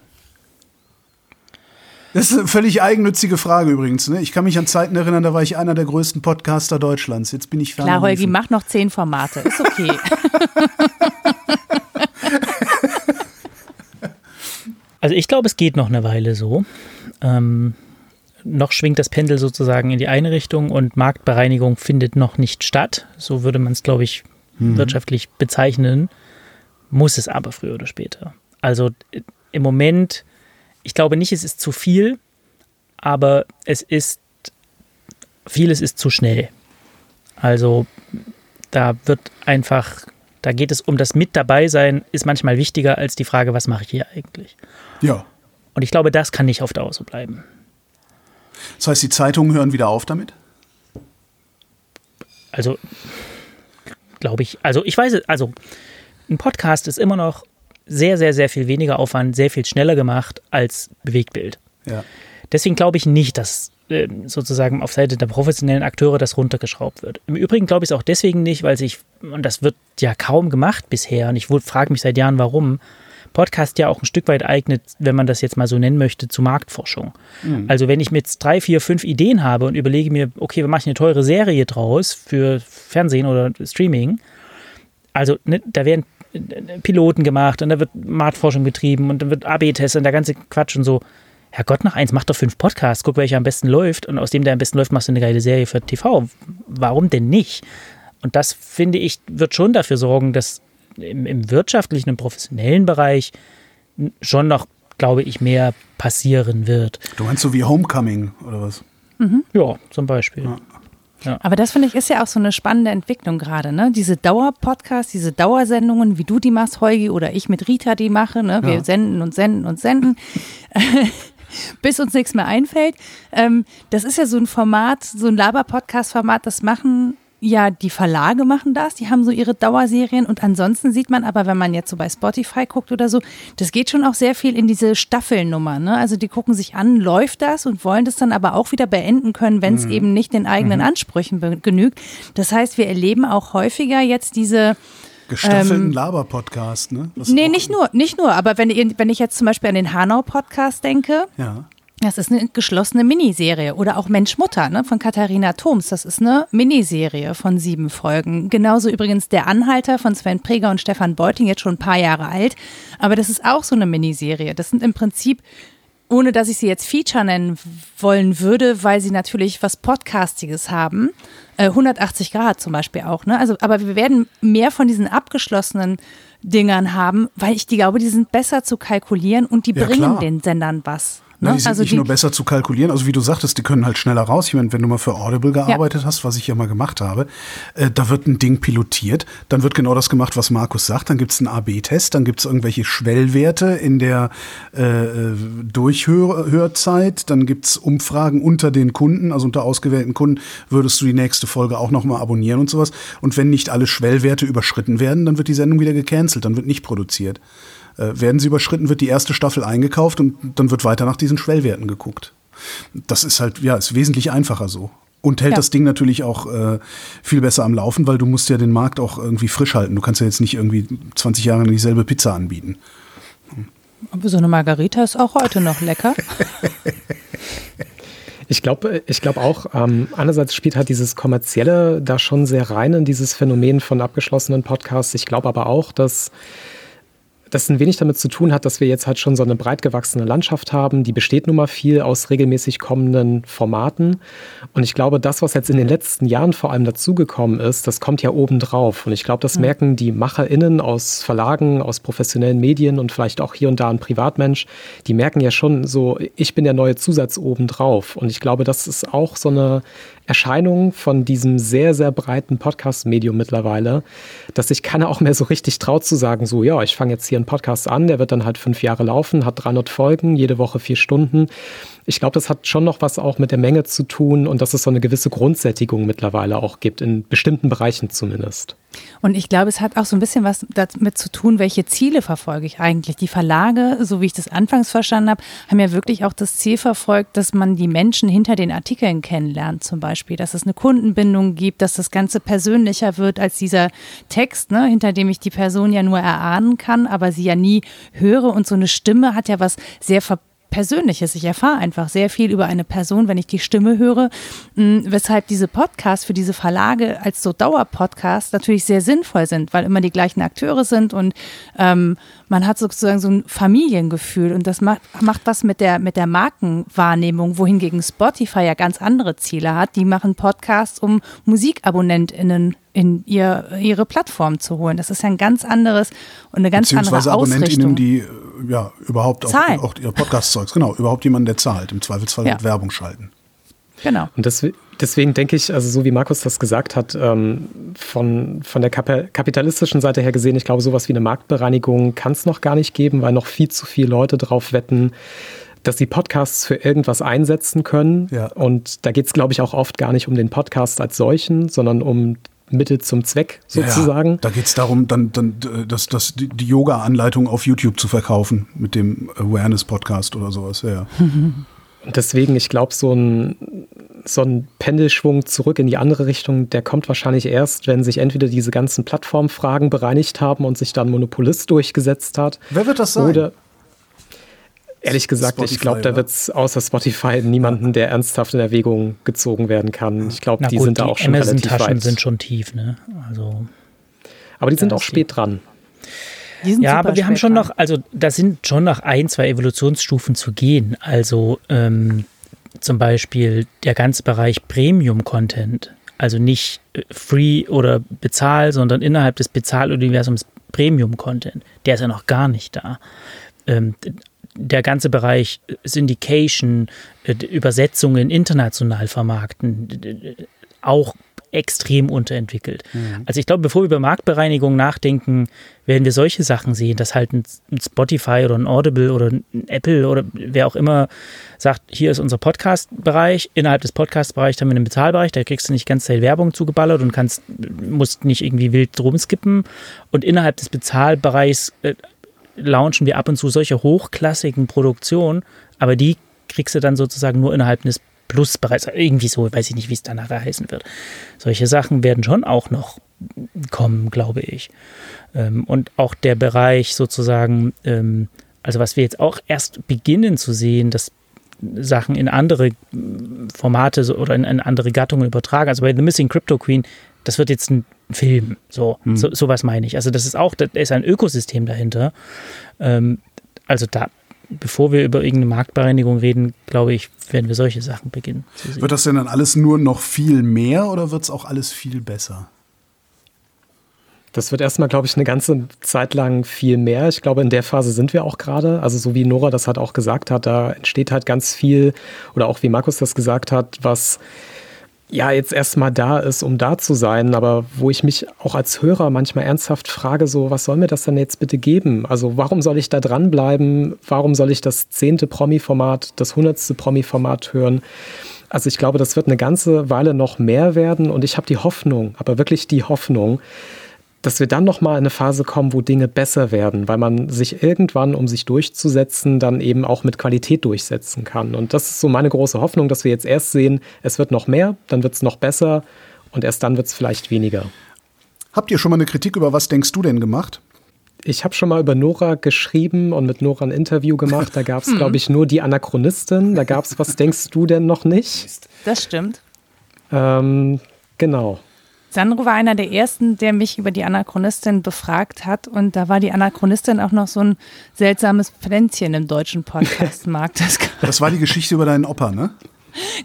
Das ist eine völlig eigennützige Frage übrigens. Ne? Ich kann mich an Zeiten erinnern, da war ich einer der größten Podcaster Deutschlands. Jetzt bin ich fern. Klar, Holgi, mach noch zehn Formate. Ist okay. also ich glaube, es geht noch eine Weile so. Ähm, noch schwingt das Pendel sozusagen in die eine Richtung und Marktbereinigung findet noch nicht statt. So würde man es, glaube ich, mhm. wirtschaftlich bezeichnen. Muss es aber früher oder später. Also äh, im Moment ich glaube nicht, es ist zu viel, aber es ist, vieles ist zu schnell. Also da wird einfach, da geht es um das Mit dabei sein, ist manchmal wichtiger als die Frage, was mache ich hier eigentlich? Ja. Und ich glaube, das kann nicht auf Dauer so bleiben. Das heißt, die Zeitungen hören wieder auf damit? Also, glaube ich, also ich weiß, also ein Podcast ist immer noch sehr, sehr, sehr viel weniger Aufwand, sehr viel schneller gemacht als Bewegtbild. Ja. Deswegen glaube ich nicht, dass äh, sozusagen auf Seite der professionellen Akteure das runtergeschraubt wird. Im Übrigen glaube ich es auch deswegen nicht, weil sich, und das wird ja kaum gemacht bisher, und ich frage mich seit Jahren, warum, Podcast ja auch ein Stück weit eignet, wenn man das jetzt mal so nennen möchte, zu Marktforschung. Mhm. Also wenn ich jetzt drei, vier, fünf Ideen habe und überlege mir, okay, wir machen eine teure Serie draus für Fernsehen oder Streaming, also ne, da werden Piloten gemacht und da wird Marktforschung betrieben und dann wird AB-Tests und der ganze Quatsch und so. Herrgott, nach eins, mach doch fünf Podcasts, guck, welcher am besten läuft und aus dem, der am besten läuft, machst du eine geile Serie für TV. Warum denn nicht? Und das, finde ich, wird schon dafür sorgen, dass im, im wirtschaftlichen und professionellen Bereich schon noch, glaube ich, mehr passieren wird. Du meinst so wie Homecoming oder was? Mhm. Ja, zum Beispiel. Ja. Ja. Aber das finde ich ist ja auch so eine spannende Entwicklung gerade, ne? Diese Dauerpodcasts, diese Dauersendungen, wie du die machst, Heugi, oder ich mit Rita die mache, ne? Wir ja. senden und senden und senden. bis uns nichts mehr einfällt. Ähm, das ist ja so ein Format, so ein Laber-Podcast-Format, das machen ja, die Verlage machen das, die haben so ihre Dauerserien und ansonsten sieht man aber, wenn man jetzt so bei Spotify guckt oder so, das geht schon auch sehr viel in diese Staffelnummer. Ne? Also die gucken sich an, läuft das und wollen das dann aber auch wieder beenden können, wenn es mhm. eben nicht den eigenen mhm. Ansprüchen genügt. Das heißt, wir erleben auch häufiger jetzt diese Gestaffelten ähm, Laber-Podcast, ne? Das nee, nicht nur, nicht nur, aber wenn, wenn ich jetzt zum Beispiel an den Hanau-Podcast denke, ja. Das ist eine geschlossene Miniserie. Oder auch Mensch Mutter ne, von Katharina Thoms. Das ist eine Miniserie von sieben Folgen. Genauso übrigens Der Anhalter von Sven Preger und Stefan Beuting, jetzt schon ein paar Jahre alt. Aber das ist auch so eine Miniserie. Das sind im Prinzip, ohne dass ich sie jetzt Feature nennen wollen würde, weil sie natürlich was Podcastiges haben. 180 äh, Grad zum Beispiel auch. Ne? Also, aber wir werden mehr von diesen abgeschlossenen Dingern haben, weil ich glaube, die sind besser zu kalkulieren und die ja, bringen klar. den Sendern was. Ne? Die sind also nicht die, nur besser zu kalkulieren, also wie du sagtest, die können halt schneller raus. Ich meine, wenn du mal für Audible gearbeitet ja. hast, was ich ja mal gemacht habe, äh, da wird ein Ding pilotiert, dann wird genau das gemacht, was Markus sagt, dann gibt es einen AB-Test, dann gibt es irgendwelche Schwellwerte in der äh, äh Durchhörzeit, dann gibt es Umfragen unter den Kunden, also unter ausgewählten Kunden, würdest du die nächste Folge auch nochmal abonnieren und sowas. Und wenn nicht alle Schwellwerte überschritten werden, dann wird die Sendung wieder gecancelt, dann wird nicht produziert. Äh, werden sie überschritten, wird die erste Staffel eingekauft und dann wird weiter nach diesen Schwellwerten geguckt. Das ist halt, ja, ist wesentlich einfacher so. Und hält ja. das Ding natürlich auch äh, viel besser am Laufen, weil du musst ja den Markt auch irgendwie frisch halten. Du kannst ja jetzt nicht irgendwie 20 Jahre dieselbe Pizza anbieten. Aber so eine Margarita ist auch heute noch lecker. Ich glaube ich glaub auch, ähm, einerseits spielt halt dieses Kommerzielle da schon sehr rein in dieses Phänomen von abgeschlossenen Podcasts. Ich glaube aber auch, dass das ein wenig damit zu tun hat, dass wir jetzt halt schon so eine breit gewachsene Landschaft haben. Die besteht nun mal viel aus regelmäßig kommenden Formaten. Und ich glaube, das, was jetzt in den letzten Jahren vor allem dazugekommen ist, das kommt ja obendrauf. Und ich glaube, das merken die MacherInnen aus Verlagen, aus professionellen Medien und vielleicht auch hier und da ein Privatmensch, die merken ja schon so, ich bin der neue Zusatz obendrauf. Und ich glaube, das ist auch so eine Erscheinung von diesem sehr, sehr breiten Podcast-Medium mittlerweile, dass sich keiner auch mehr so richtig traut zu sagen, so, ja, ich fange jetzt hier einen Podcast an, der wird dann halt fünf Jahre laufen, hat 300 Folgen, jede Woche vier Stunden ich glaube, das hat schon noch was auch mit der Menge zu tun und dass es so eine gewisse Grundsättigung mittlerweile auch gibt, in bestimmten Bereichen zumindest. Und ich glaube, es hat auch so ein bisschen was damit zu tun, welche Ziele verfolge ich eigentlich. Die Verlage, so wie ich das anfangs verstanden habe, haben ja wirklich auch das Ziel verfolgt, dass man die Menschen hinter den Artikeln kennenlernt, zum Beispiel, dass es eine Kundenbindung gibt, dass das Ganze persönlicher wird als dieser Text, ne, hinter dem ich die Person ja nur erahnen kann, aber sie ja nie höre. Und so eine Stimme hat ja was sehr ver Persönliches. Ich erfahre einfach sehr viel über eine Person, wenn ich die Stimme höre, mm, weshalb diese Podcasts für diese Verlage als so Dauerpodcasts natürlich sehr sinnvoll sind, weil immer die gleichen Akteure sind und ähm, man hat sozusagen so ein Familiengefühl und das macht, macht was mit der, mit der Markenwahrnehmung, wohingegen Spotify ja ganz andere Ziele hat. Die machen Podcasts, um MusikabonnentInnen in ihr, ihre Plattform zu holen. Das ist ja ein ganz anderes und eine ganz andere Ausrichtung. AbonnentInnen, die ja überhaupt auch, auch ihr Podcast-Zeugs, genau, überhaupt jemanden, der zahlt, im Zweifelsfall ja. mit Werbung schalten. Genau. Und das, deswegen denke ich, also so wie Markus das gesagt hat, ähm, von, von der kapitalistischen Seite her gesehen, ich glaube, sowas wie eine Marktbereinigung kann es noch gar nicht geben, weil noch viel zu viele Leute drauf wetten, dass sie Podcasts für irgendwas einsetzen können. Ja. Und da geht es, glaube ich, auch oft gar nicht um den Podcast als solchen, sondern um Mittel zum Zweck sozusagen. Ja, da geht es darum, dann, dann das, das, die Yoga-Anleitung auf YouTube zu verkaufen mit dem Awareness-Podcast oder sowas. Ja. Und deswegen, ich glaube, so ein, so ein Pendelschwung zurück in die andere Richtung, der kommt wahrscheinlich erst, wenn sich entweder diese ganzen Plattformfragen bereinigt haben und sich dann Monopolist durchgesetzt hat. Wer wird das sein? Oder Ehrlich gesagt, Spotify, ich glaube, da wird es außer Spotify niemanden, der ernsthaft in Erwägung gezogen werden kann. Ich glaube, die gut, sind da auch schon Amazon relativ Taschen weit. sind schon tief, ne? Also, aber die sind auch spät dran. Ja, aber wir haben schon dran. noch, also da sind schon noch ein, zwei Evolutionsstufen zu gehen. Also ähm, zum Beispiel der ganze Bereich Premium-Content. Also nicht äh, Free oder Bezahl, sondern innerhalb des Bezahluniversums Premium-Content. Der ist ja noch gar nicht da. Ähm, der ganze Bereich Syndication, äh, Übersetzungen international vermarkten, auch extrem unterentwickelt. Mhm. Also ich glaube, bevor wir über Marktbereinigung nachdenken, werden wir solche Sachen sehen, dass halt ein Spotify oder ein Audible oder ein Apple oder wer auch immer sagt, hier ist unser Podcast-Bereich, innerhalb des Podcast-Bereichs haben wir einen Bezahlbereich, da kriegst du nicht ganz Zeit Werbung zugeballert und kannst, musst nicht irgendwie wild drum skippen und innerhalb des Bezahlbereichs äh, launchen wir ab und zu solche hochklassigen Produktionen, aber die kriegst du dann sozusagen nur innerhalb des Plusbereichs. Irgendwie so, weiß ich nicht, wie es dann nachher heißen wird. Solche Sachen werden schon auch noch kommen, glaube ich. Ähm, und auch der Bereich sozusagen, ähm, also was wir jetzt auch erst beginnen zu sehen, dass Sachen in andere Formate oder in, andere Gattungen übertragen. Also bei The Missing Crypto Queen, das wird jetzt ein Film. So, hm. so sowas meine ich. Also das ist auch, da ist ein Ökosystem dahinter. Ähm, also da, bevor wir über irgendeine Marktbereinigung reden, glaube ich, werden wir solche Sachen beginnen. Wird das denn dann alles nur noch viel mehr oder wird es auch alles viel besser? Das wird erstmal, glaube ich, eine ganze Zeit lang viel mehr. Ich glaube, in der Phase sind wir auch gerade. Also so wie Nora das halt auch gesagt hat, da entsteht halt ganz viel oder auch wie Markus das gesagt hat, was ja jetzt erstmal da ist, um da zu sein, aber wo ich mich auch als Hörer manchmal ernsthaft frage, so, was soll mir das denn jetzt bitte geben? Also warum soll ich da dranbleiben? Warum soll ich das zehnte Promi-Format, das hundertste Promi-Format hören? Also ich glaube, das wird eine ganze Weile noch mehr werden und ich habe die Hoffnung, aber wirklich die Hoffnung, dass wir dann nochmal in eine Phase kommen, wo Dinge besser werden, weil man sich irgendwann, um sich durchzusetzen, dann eben auch mit Qualität durchsetzen kann. Und das ist so meine große Hoffnung, dass wir jetzt erst sehen, es wird noch mehr, dann wird es noch besser und erst dann wird es vielleicht weniger. Habt ihr schon mal eine Kritik über was denkst du denn gemacht? Ich habe schon mal über Nora geschrieben und mit Nora ein Interview gemacht. Da gab es, glaube ich, nur die Anachronistin. Da gab es, was denkst du denn noch nicht? Das stimmt. Ähm, genau. Sandro war einer der ersten, der mich über die Anachronistin befragt hat. Und da war die Anachronistin auch noch so ein seltsames Pflänzchen im deutschen Podcastmarkt. Das, das war die Geschichte über deinen Opa, ne?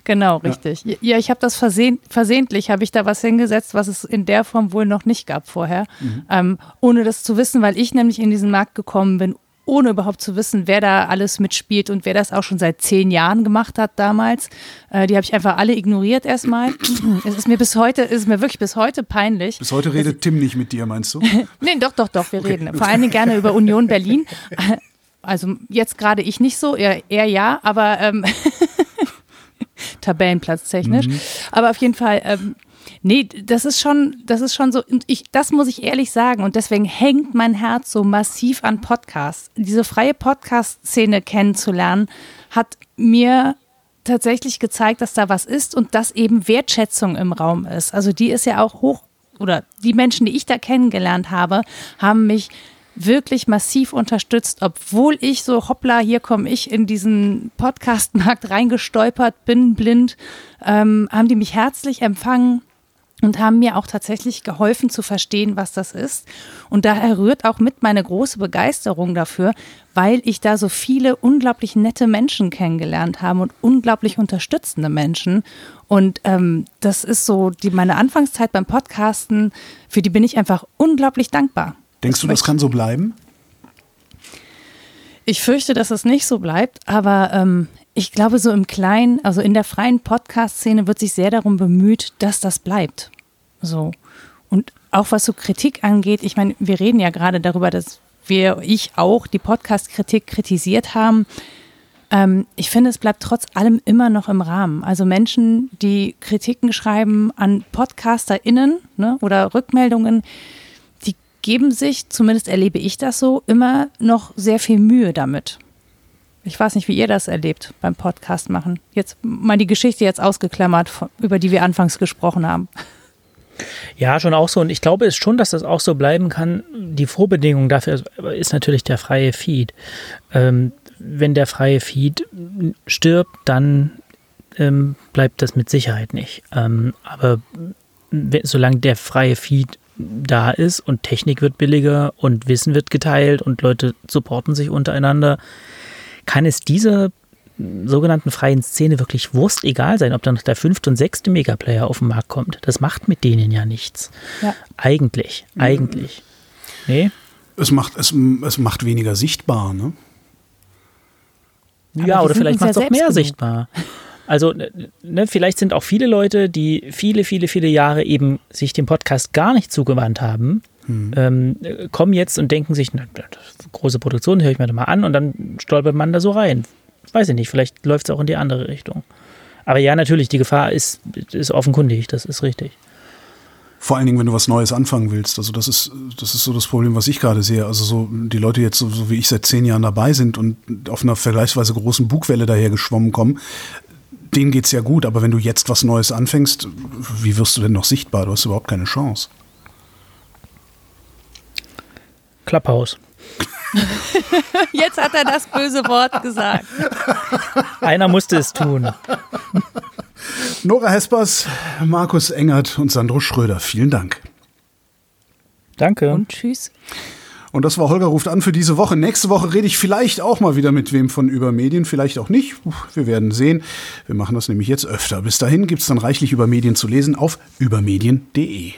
Genau, richtig. Ja, ja ich habe das versehn, versehentlich, habe ich da was hingesetzt, was es in der Form wohl noch nicht gab vorher, mhm. ähm, ohne das zu wissen, weil ich nämlich in diesen Markt gekommen bin, ohne überhaupt zu wissen, wer da alles mitspielt und wer das auch schon seit zehn Jahren gemacht hat damals. Äh, die habe ich einfach alle ignoriert erstmal. es ist mir bis heute, ist mir wirklich bis heute peinlich. Bis heute redet Tim nicht mit dir, meinst du? nee, doch, doch, doch, wir okay. reden. Vor allen Dingen gerne über Union Berlin. Also jetzt gerade ich nicht so, er, er ja, aber ähm, Tabellenplatz technisch. Mhm. Aber auf jeden Fall, ähm, Nee, das ist schon, das ist schon so, ich, das muss ich ehrlich sagen. Und deswegen hängt mein Herz so massiv an Podcasts. Diese freie Podcast-Szene kennenzulernen, hat mir tatsächlich gezeigt, dass da was ist und dass eben Wertschätzung im Raum ist. Also die ist ja auch hoch, oder die Menschen, die ich da kennengelernt habe, haben mich wirklich massiv unterstützt, obwohl ich so, hoppla, hier komme ich in diesen Podcast-Markt reingestolpert, bin blind, ähm, haben die mich herzlich empfangen, und haben mir auch tatsächlich geholfen zu verstehen, was das ist. Und daher rührt auch mit meine große Begeisterung dafür, weil ich da so viele unglaublich nette Menschen kennengelernt habe und unglaublich unterstützende Menschen. Und ähm, das ist so die, meine Anfangszeit beim Podcasten, für die bin ich einfach unglaublich dankbar. Denkst du, das kann so bleiben? Ich fürchte, dass es nicht so bleibt, aber ähm, ich glaube, so im Kleinen, also in der freien Podcast-Szene wird sich sehr darum bemüht, dass das bleibt. So. Und auch was so Kritik angeht, ich meine, wir reden ja gerade darüber, dass wir, ich auch, die Podcast-Kritik kritisiert haben. Ähm, ich finde, es bleibt trotz allem immer noch im Rahmen. Also Menschen, die Kritiken schreiben an PodcasterInnen ne, oder Rückmeldungen, die geben sich, zumindest erlebe ich das so, immer noch sehr viel Mühe damit. Ich weiß nicht, wie ihr das erlebt beim Podcast machen. Jetzt mal die Geschichte jetzt ausgeklammert, über die wir anfangs gesprochen haben. Ja, schon auch so. Und ich glaube es schon, dass das auch so bleiben kann. Die Vorbedingung dafür ist natürlich der freie Feed. Ähm, wenn der freie Feed stirbt, dann ähm, bleibt das mit Sicherheit nicht. Ähm, aber solange der freie Feed da ist und Technik wird billiger und Wissen wird geteilt und Leute supporten sich untereinander, kann es dieser sogenannten freien Szene wirklich Wurst egal sein, ob dann noch der fünfte und sechste Megaplayer auf den Markt kommt. Das macht mit denen ja nichts. Ja. Eigentlich, eigentlich. Nee? Es macht, es, es macht weniger sichtbar, ne? ja, oder vielleicht macht es auch mehr genug. sichtbar. Also, ne, vielleicht sind auch viele Leute, die viele, viele, viele Jahre eben sich dem Podcast gar nicht zugewandt haben, hm. ähm, kommen jetzt und denken sich, na, große Produktion, höre ich mir da mal an und dann stolpert man da so rein. Weiß ich nicht, vielleicht läuft es auch in die andere Richtung. Aber ja, natürlich, die Gefahr ist, ist offenkundig, das ist richtig. Vor allen Dingen, wenn du was Neues anfangen willst. Also das ist, das ist so das Problem, was ich gerade sehe. Also so die Leute jetzt, so, so wie ich seit zehn Jahren dabei sind und auf einer vergleichsweise großen Bugwelle daher geschwommen kommen, denen geht's ja gut. Aber wenn du jetzt was Neues anfängst, wie wirst du denn noch sichtbar? Du hast überhaupt keine Chance. Clubhouse. Jetzt hat er das böse Wort gesagt. Einer musste es tun. Nora Hespers, Markus Engert und Sandro Schröder, vielen Dank. Danke. Und tschüss. Und das war Holger ruft an für diese Woche. Nächste Woche rede ich vielleicht auch mal wieder mit wem von Übermedien, vielleicht auch nicht. Wir werden sehen. Wir machen das nämlich jetzt öfter. Bis dahin gibt es dann reichlich über Medien zu lesen auf übermedien.de.